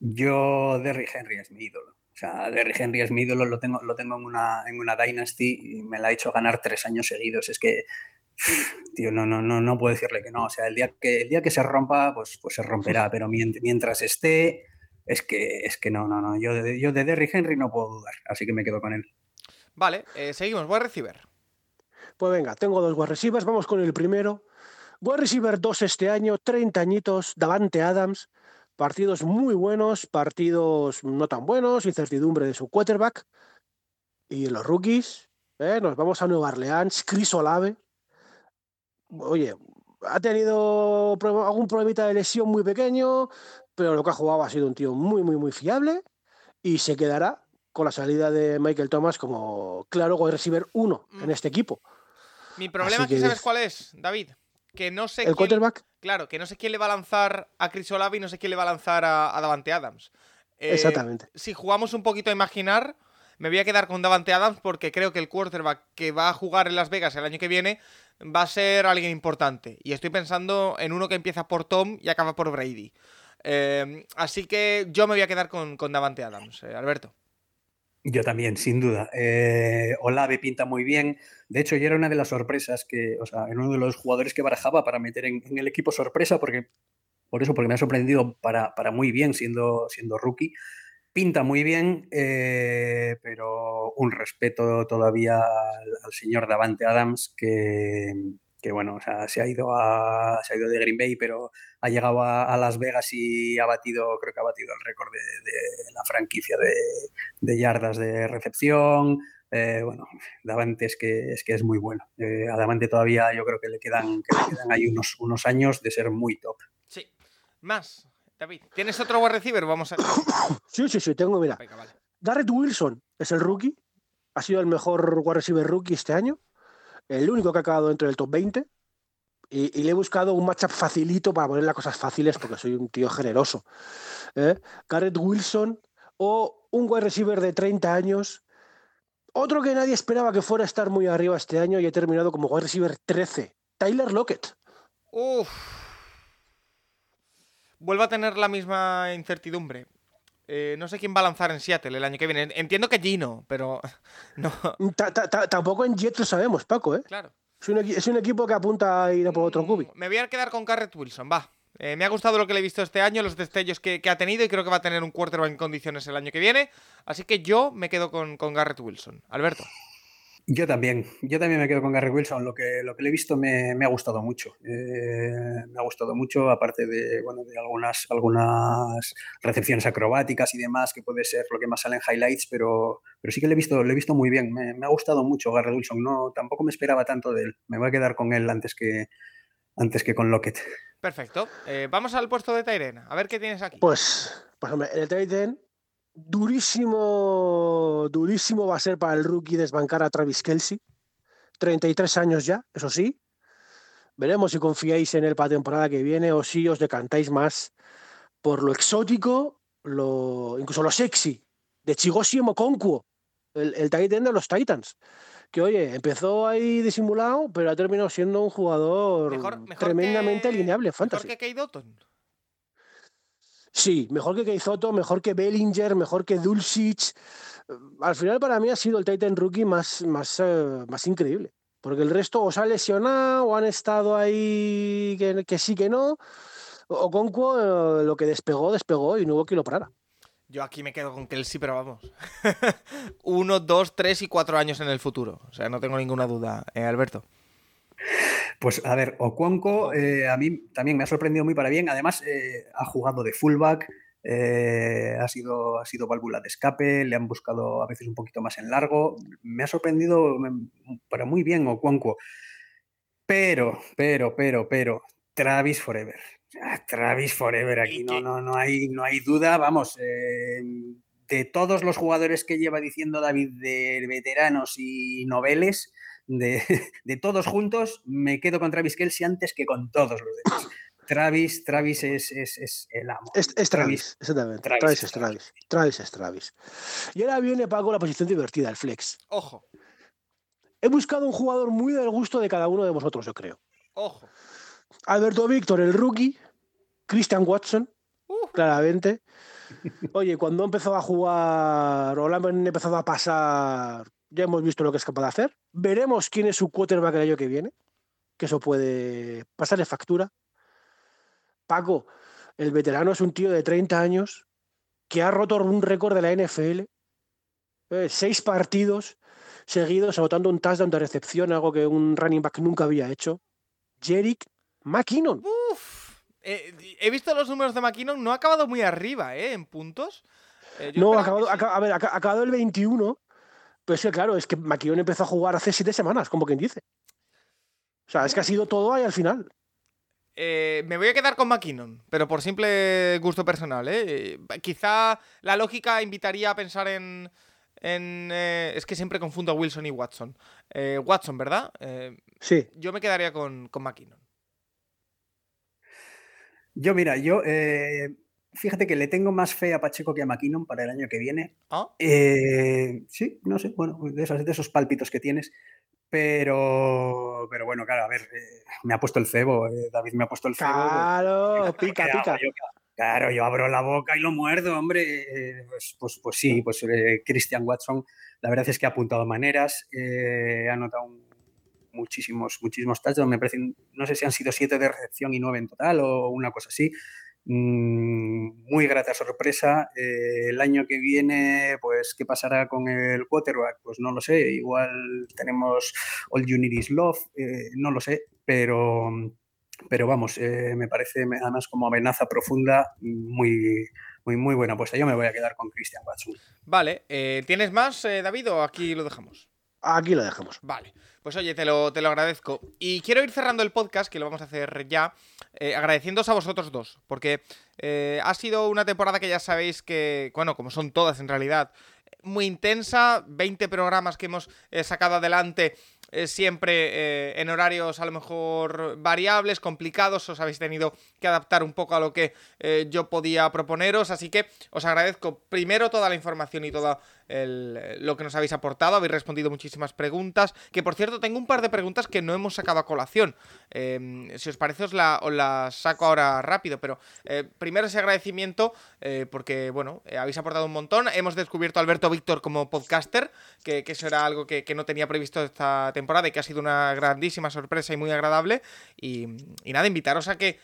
D: Yo, Derrick Henry es mi ídolo. O sea, Derrick Henry es mi ídolo, lo tengo, lo tengo en, una, en una Dynasty y me la ha hecho ganar tres años seguidos. Es que, tío, no, no, no, no puedo decirle que no. O sea, el día que, el día que se rompa, pues, pues se romperá. Pero mient- mientras esté, es que, es que no, no, no. Yo de, yo de Derrick Henry no puedo dudar. Así que me quedo con él.
B: Vale, eh, seguimos. Voy a recibir.
C: Pues venga, tengo dos wide receivers, vamos con el primero. Wide receiver 2 este año, 30 añitos, Davante Adams. Partidos muy buenos, partidos no tan buenos, incertidumbre de su quarterback. Y los rookies, ¿eh? nos vamos a Nueva Orleans, Chris Olave. Oye, ha tenido algún problemita de lesión muy pequeño, pero lo que ha jugado ha sido un tío muy, muy, muy fiable y se quedará con la salida de Michael Thomas como claro wide receiver 1 en
B: Mm.
C: este equipo.
B: Mi problema
C: Así
B: aquí,
C: que
B: ¿sabes cuál es, David? Que no sé
C: El
B: quién...
C: quarterback,
B: Claro, que no sé quién le va a lanzar a Chris Olave y no sé quién le va a lanzar a, a Davante Adams. Eh,
C: exactamente.
B: Si jugamos un poquito a imaginar, me voy a quedar con Davante Adams porque creo que el quarterback que va a jugar en Las Vegas el año que viene va a ser alguien importante. Y estoy pensando en uno que empieza por Tom y acaba por Brady. Eh, así que yo me voy a quedar con, con Davante Adams, eh, Alberto.
D: Yo también, sin duda. Eh, Olave pinta muy bien. De hecho, ya era una de las sorpresas que, o sea, era uno de los jugadores que barajaba para meter en, en el equipo sorpresa, porque por eso, porque me ha sorprendido para, para muy bien siendo, siendo rookie. Pinta muy bien, eh, pero un respeto todavía al, al señor Davante Adams, que, que, bueno, o sea, se ha ido a, se ha ido de Green Bay, pero ha llegado a, a Las Vegas y ha batido, creo que ha batido el récord de, de la franquicia de, de yardas de recepción. Eh, bueno, Davante es que es, que es muy bueno. Eh, a Davante todavía yo creo que le quedan, que le quedan ahí unos, unos años de ser muy top.
B: Sí. Más, David. ¿Tienes otro wide receiver? Vamos a.
C: Sí, sí, sí, tengo, mira.
B: Venga, vale.
C: Garrett Wilson es el rookie. Ha sido el mejor wide receiver rookie este año. El único que ha acabado dentro del top 20. Y, le he buscado un matchup facilito para poner las cosas fáciles porque soy un tío generoso. ¿eh? Garrett Wilson o un wide receiver de 30 años. Otro que nadie esperaba que fuera a estar muy arriba este año y ha terminado como wide receiver 13. Tyler Lockett.
B: Uf. Vuelvo a tener la misma incertidumbre. Eh, no sé quién va a lanzar en Seattle el año que viene. Entiendo que Gino, pero no.
C: Ta- ta- ta- Tampoco en Jets lo sabemos, Paco. ¿eh?
B: Claro.
C: Es, un, es un equipo que apunta a ir a por otro
B: Mm,
C: cubi.
B: Me voy a quedar con Garrett Wilson, va. Eh, me ha gustado lo que le he visto este año, los destellos que, que ha tenido y creo que va a tener un quarterback en condiciones el año que viene. Así que yo me quedo con, con Garrett Wilson. Alberto.
D: Yo también, yo también me quedo con Gary Wilson. Lo que, lo que le he visto me, me ha gustado mucho. Eh, me ha gustado mucho, aparte de, bueno, de algunas, algunas recepciones acrobáticas y demás, que puede ser lo que más sale en highlights, pero, pero sí que le he visto, le he visto muy bien. Me, me ha gustado mucho Gary Wilson. No, tampoco me esperaba tanto de él. Me voy a quedar con él antes que, antes que con Lockett.
B: Perfecto. Eh, vamos al puesto de Tyren. A ver qué tienes aquí.
C: Pues, pues hombre, en el end, durísimo, durísimo va a ser para el rookie desbancar a Travis Kelsey. 33 años ya, eso sí. Veremos si confiáis en él para la temporada que viene o si os decantáis más por lo exótico, lo, incluso lo sexy de Chigoshi Mokonkwo, el, el tight end de los Titans. Que oye, empezó ahí disimulado, pero ha terminado siendo un jugador
B: Mejor, mejor
C: tremendamente
B: que-
C: alineable
B: Mejor que Kate Dotton.
C: Sí, mejor que Keizoto, mejor que Bellinger, mejor que Dulcich. Eh, Al final para mí ha sido el Titan Rookie más, más, eh, más increíble. Porque el resto o se ha lesionado o han estado ahí que, que sí que no. O Conquo eh, lo que despegó, despegó y no hubo quien lo parara.
B: Yo aquí me quedo con Kelsey, pero vamos. Uno, dos, tres y cuatro años en el futuro. O sea, no tengo ninguna duda, Alberto.
D: Pues a ver, Ocuanco eh, a mí también me ha sorprendido muy para bien. Además, eh, ha jugado de fullback, eh, ha, sido, ha sido válvula de escape, le han buscado a veces un poquito más en largo. Me ha sorprendido mm, para muy bien Ocuanco. Pero, pero, pero, pero, Travis Forever. Travis Forever, aquí no, no, no, hay, no hay duda, vamos, eh, de todos los jugadores que lleva diciendo David de veteranos y noveles, de, todos juntos, me quedo con Travis Kelsey antes que con todos los demás. Travis, Travis es, el amo.
C: Es, Travis, exactamente. Travis, es Travis. Travis es Travis. Y ahora viene Paco la posición divertida, el flex.
B: Ojo.
C: He buscado un jugador muy del gusto de cada uno de vosotros, yo creo.
B: Ojo.
C: Alberto Víctor, el rookie. Christian Watson, uh. claramente. Oye, cuando empezó a jugar o han empezado a pasar, ya hemos visto lo que es capaz de hacer. Veremos quién es su quarterback el año que viene, que eso puede pasarle factura. Paco, el veterano es un tío de 30 años que ha roto un récord de la NFL. Eh, seis partidos seguidos anotando un touchdown de recepción, algo que un running back nunca había hecho. Jerick McKinnon.
B: Eh, he visto los números de McKinnon, no ha acabado muy arriba, ¿eh? En puntos.
C: Eh, no, ha acabado, a ver, ha acabado el 21, pero es que claro, es que McKinnon empezó a jugar hace siete semanas, como quien dice. O sea, es que ha sido todo ahí al final.
B: Eh, me voy a quedar con McKinnon, pero por simple gusto personal. ¿eh? Quizá la lógica invitaría a pensar en. es que siempre confundo a Wilson y Watson. Watson, ¿verdad?
C: sí.
B: Yo me quedaría con, con McKinnon.
D: Yo, mira, yo, eh, fíjate que le tengo más fe a Pacheco que a McKinnon para el año que viene.
B: ¿Ah?
D: Eh, sí, no sé, bueno, de esos, de esos pálpitos que tienes. Pero, pero bueno, claro, a ver, eh, me ha puesto el cebo, David me ha puesto el cebo.
C: Pues, claro, pica, pica.
D: claro, yo abro la boca y lo muerdo, hombre. Pues, pues, pues, sí, pues Christian Watson, la verdad es que ha apuntado maneras, ha notado un muchísimos, muchísimos touchdowns. Me parecen, no sé si han sido siete de recepción y nueve en total o una cosa así. Mm, muy grata sorpresa. Eh, el año que viene, pues, ¿qué pasará con el quarterback? Pues no lo sé. Igual tenemos All You Is Love, eh, no lo sé, pero, pero vamos, eh, me parece además como amenaza profunda muy, muy, muy buena Pues Yo me voy a quedar con Christian Watson.
B: Vale, ¿tienes más, David, o aquí lo dejamos?
C: Aquí lo dejamos.
B: Vale. Pues oye, te lo, te lo agradezco. Y quiero ir cerrando el podcast, que lo vamos a hacer ya, eh, agradeciéndoos a vosotros dos, porque eh, ha sido una temporada que ya sabéis que, bueno, como son todas en realidad, muy intensa, 20 programas que hemos eh, sacado adelante siempre en horarios a lo mejor variables, complicados, os habéis tenido que adaptar un poco a lo que yo podía proponeros, así que os agradezco primero toda la información y toda lo que nos habéis aportado, habéis respondido muchísimas preguntas, que por cierto tengo un par de preguntas que no hemos sacado a colación. Em, si os parece os, la, las saco ahora rápido, pero eh, primero ese agradecimiento eh, porque, bueno, eh, habéis aportado un montón. Hemos descubierto a Alberto Víctor como podcaster, que, eso era algo que, no tenía previsto esta temporada y que ha sido una grandísima sorpresa y muy agradable. Y, nada, invitaros a que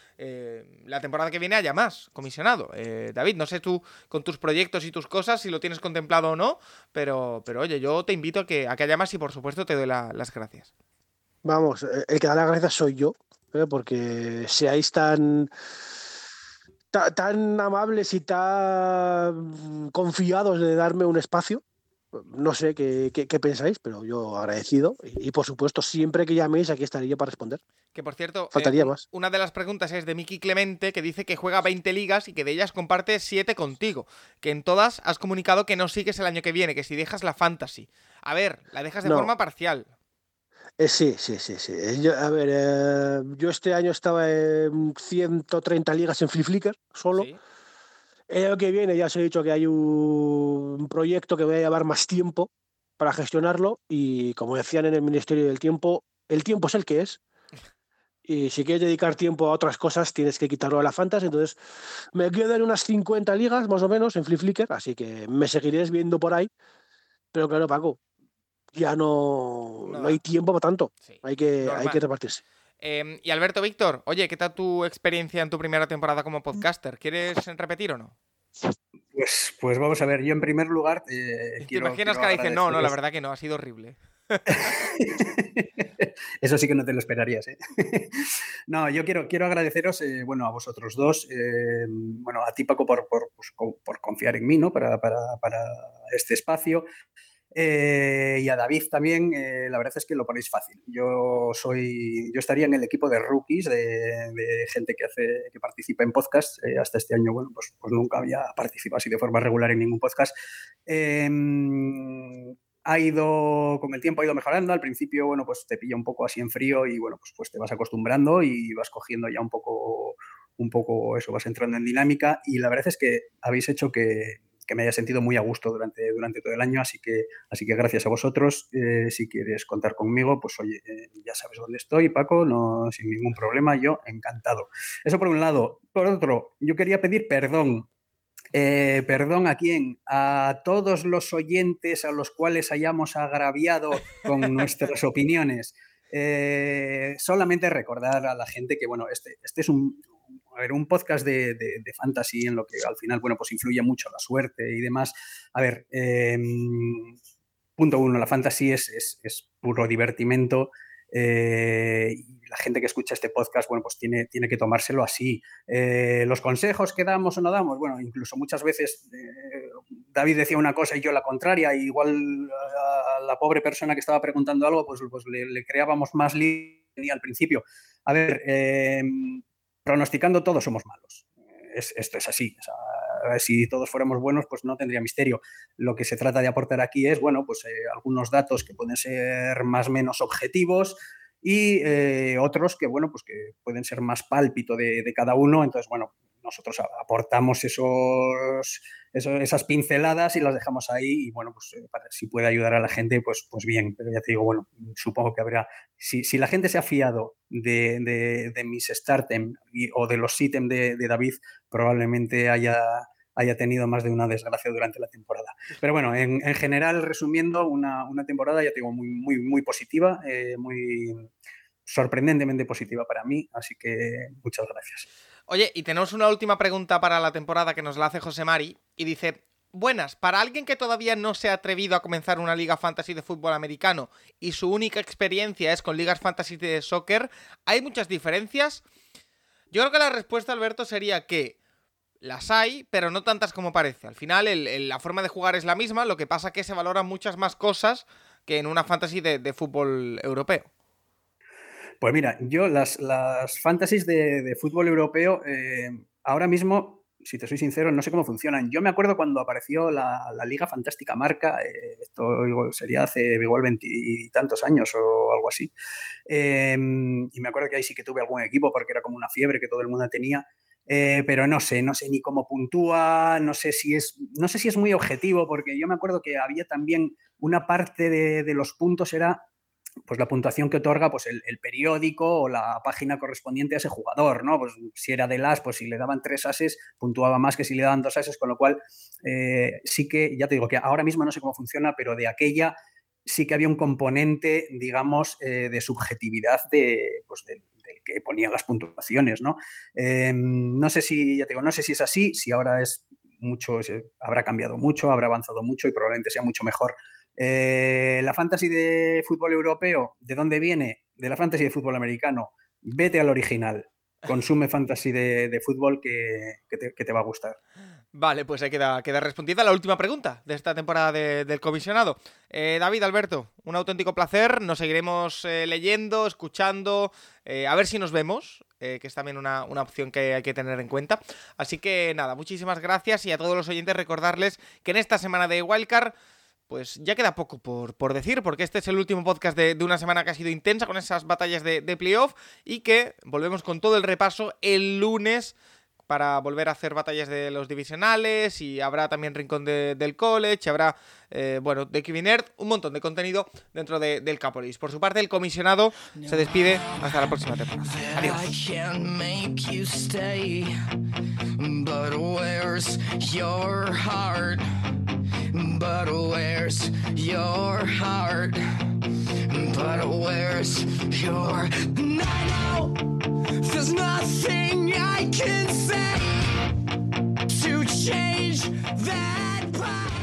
B: la temporada que viene haya más comisionado. David, no sé tú con tus proyectos y tus cosas si lo tienes contemplado o no, pero, pero oye, yo te invito a que, a haya más y por supuesto te doy las gracias.
C: Vamos, eh, el que da las gracias soy yo, ¿eh? porque seáis tan, tan amables y tan confiados de darme un espacio, no sé qué, pensáis, pero yo agradecido. Y, por supuesto, siempre que llaméis, aquí estaría yo para responder.
B: Que por cierto,
C: faltaría eh, más.
B: Una de las preguntas es de Miki Clemente, que dice que juega 20 ligas y que de ellas comparte 7 contigo. Que en todas has comunicado que no sigues el año que viene, que si dejas la fantasy. A ver, la dejas de forma parcial.
C: Eh, sí, sí, sí, sí. Eh, a ver, yo este año estaba en 130 ligas en Free Flickr solo. El año que viene ya os he dicho que hay un proyecto que voy a llevar más tiempo para gestionarlo y como decían en el Ministerio del Tiempo, el tiempo es el que es. Y si quieres dedicar tiempo a otras cosas, tienes que quitarlo a la Fantasy. Entonces, me quedo en unas 50 ligas más o menos en Flip Flickr, así que me seguiréis viendo por ahí. Pero claro, Paco, ya no, no, hay tiempo para tanto. hay, que, hay que repartirse.
B: Em, y Alberto Víctor, oye, ¿qué tal tu experiencia en tu primera temporada como podcaster? ¿Quieres repetir o no?
D: Pues, pues vamos a ver, yo en primer lugar.
B: Eh, ¿Te imaginas que dicen, no, no, la verdad que no, ha sido horrible?
D: Eso sí que no te lo esperarías. ¿eh? no, yo quiero, quiero agradeceros, eh, bueno, a vosotros dos, eh, bueno, a ti Paco por, por, pues, por, confiar en mí, ¿no? Para, para, para este espacio Eh, y a David también, eh, la verdad es que lo ponéis fácil. Yo soy, yo estaría en el equipo de rookies, de, gente que hace, que participa en podcast. Eh, hasta este año, bueno, pues, pues, nunca había participado así de forma regular en ningún podcast. Em, ha ido, con el tiempo ha ido mejorando. Al principio, bueno, pues te pilla un poco así en frío y bueno, pues, pues te vas acostumbrando y vas cogiendo ya un poco, un poco eso, vas entrando en dinámica. Y la verdad es que habéis hecho que, que me haya sentido muy a gusto durante, durante todo el año, así que, así que gracias a vosotros. Eh, si quieres contar conmigo, pues oye, eh, ya sabes dónde estoy, Paco, no, sin ningún problema, yo encantado. Eso por un lado. Por otro, yo quería pedir perdón. Eh, perdón a quién, a todos los oyentes a los cuales hayamos agraviado con nuestras opiniones. solamente recordar a la gente que, bueno, este, este es un, a ver, un podcast de, fantasy en lo que al final, bueno, pues influye mucho la suerte y demás. A ver, em, punto uno, la fantasy es, es, puro divertimento. Eh, la gente que escucha este podcast, bueno, pues tiene, tiene que tomárselo así. Eh, los consejos que damos o no damos, bueno, incluso muchas veces eh, David decía una cosa y yo la contraria, igual a la pobre persona que estaba preguntando algo, pues, pues le, creábamos más línea al principio. A ver, em, pronosticando todos somos malos. esto es así. si todos fuéramos buenos, pues no tendría misterio. Lo que se trata de aportar aquí es, bueno, pues eh, algunos datos que pueden ser más o menos objetivos y eh, otros que, bueno, pues que pueden ser más pálpito de, de cada uno. Entonces, bueno, nosotros aportamos esos, esas pinceladas y las dejamos ahí y bueno, pues eh, para, si puede ayudar a la gente, pues, pues bien, pero ya te digo, bueno, supongo que habrá, si, si la gente se ha fiado de, de, mis Startem o de los Sitem de, David, probablemente haya, haya tenido más de una desgracia durante la temporada. Pero bueno, en, en general, resumiendo, una, una, temporada, ya te digo, muy, muy, muy positiva, eh, muy sorprendentemente positiva para mí, así que muchas gracias.
B: Oye, y tenemos una última pregunta para la temporada que nos la hace José Mari y dice, buenas, para alguien que todavía no se ha atrevido a comenzar una liga fantasy de fútbol americano y su única experiencia es con ligas fantasy de soccer, ¿hay muchas diferencias? Yo creo que la respuesta, Alberto, sería que las hay, pero no tantas como parece. Al final, la forma de jugar es la misma, lo que pasa es que se valoran muchas más cosas que en una fantasy de fútbol europeo.
D: Pues mira, yo las, las fantasies de, fútbol europeo eh, ahora mismo, si te soy sincero, no sé cómo funcionan. Yo me acuerdo cuando apareció la, Liga Fantástica Marca, eh, esto sería hace igual veintitantos años o algo así. Em, y me acuerdo que ahí sí que tuve algún equipo porque era como una fiebre que todo el mundo tenía. Eh, pero no sé, no sé ni cómo puntúa, no sé si es, no sé si es muy objetivo, porque yo me acuerdo que había también una parte de, de los puntos era pues la puntuación que otorga pues el, periódico o la página correspondiente a ese jugador, ¿no? Pues si era de las, pues si le daban tres ases, puntuaba más que si le daban dos ases, con lo cual eh, sí que, ya te digo que ahora mismo no sé cómo funciona, pero de aquella sí que había un componente, digamos, eh, de subjetividad de, pues del que ponía las puntuaciones, ¿no? Em, no sé si, ya te digo, no sé si es así, si ahora es mucho, habrá cambiado mucho, habrá avanzado mucho y probablemente sea mucho mejor eh, la fantasy de fútbol europeo, ¿de dónde viene? De la fantasy de fútbol americano. Vete al original. Consume fantasy de, fútbol que, te, va a gustar.
B: Vale, pues ahí queda, queda respondida la última pregunta de esta temporada del comisionado. Eh, David, Alberto, un auténtico placer. Nos seguiremos eh, leyendo, escuchando, a ver si nos vemos, que es también una, una, opción que hay que tener en cuenta. Así que nada, muchísimas gracias y a todos los oyentes recordarles que en esta semana de Wildcard pues ya queda poco por, decir, porque este es el último podcast de, una semana que ha sido intensa con esas batallas de, playoff y que volvemos con todo el repaso el lunes para volver a hacer batallas de los divisionales y habrá también Rincón del College, habrá, eh, bueno, de Kevin un montón de contenido dentro del Capolis. Por su parte, el comisionado se despide hasta la próxima temporada. Adiós. But where's your heart? But where's your.
E: And I know there's nothing I can say to change that. Part.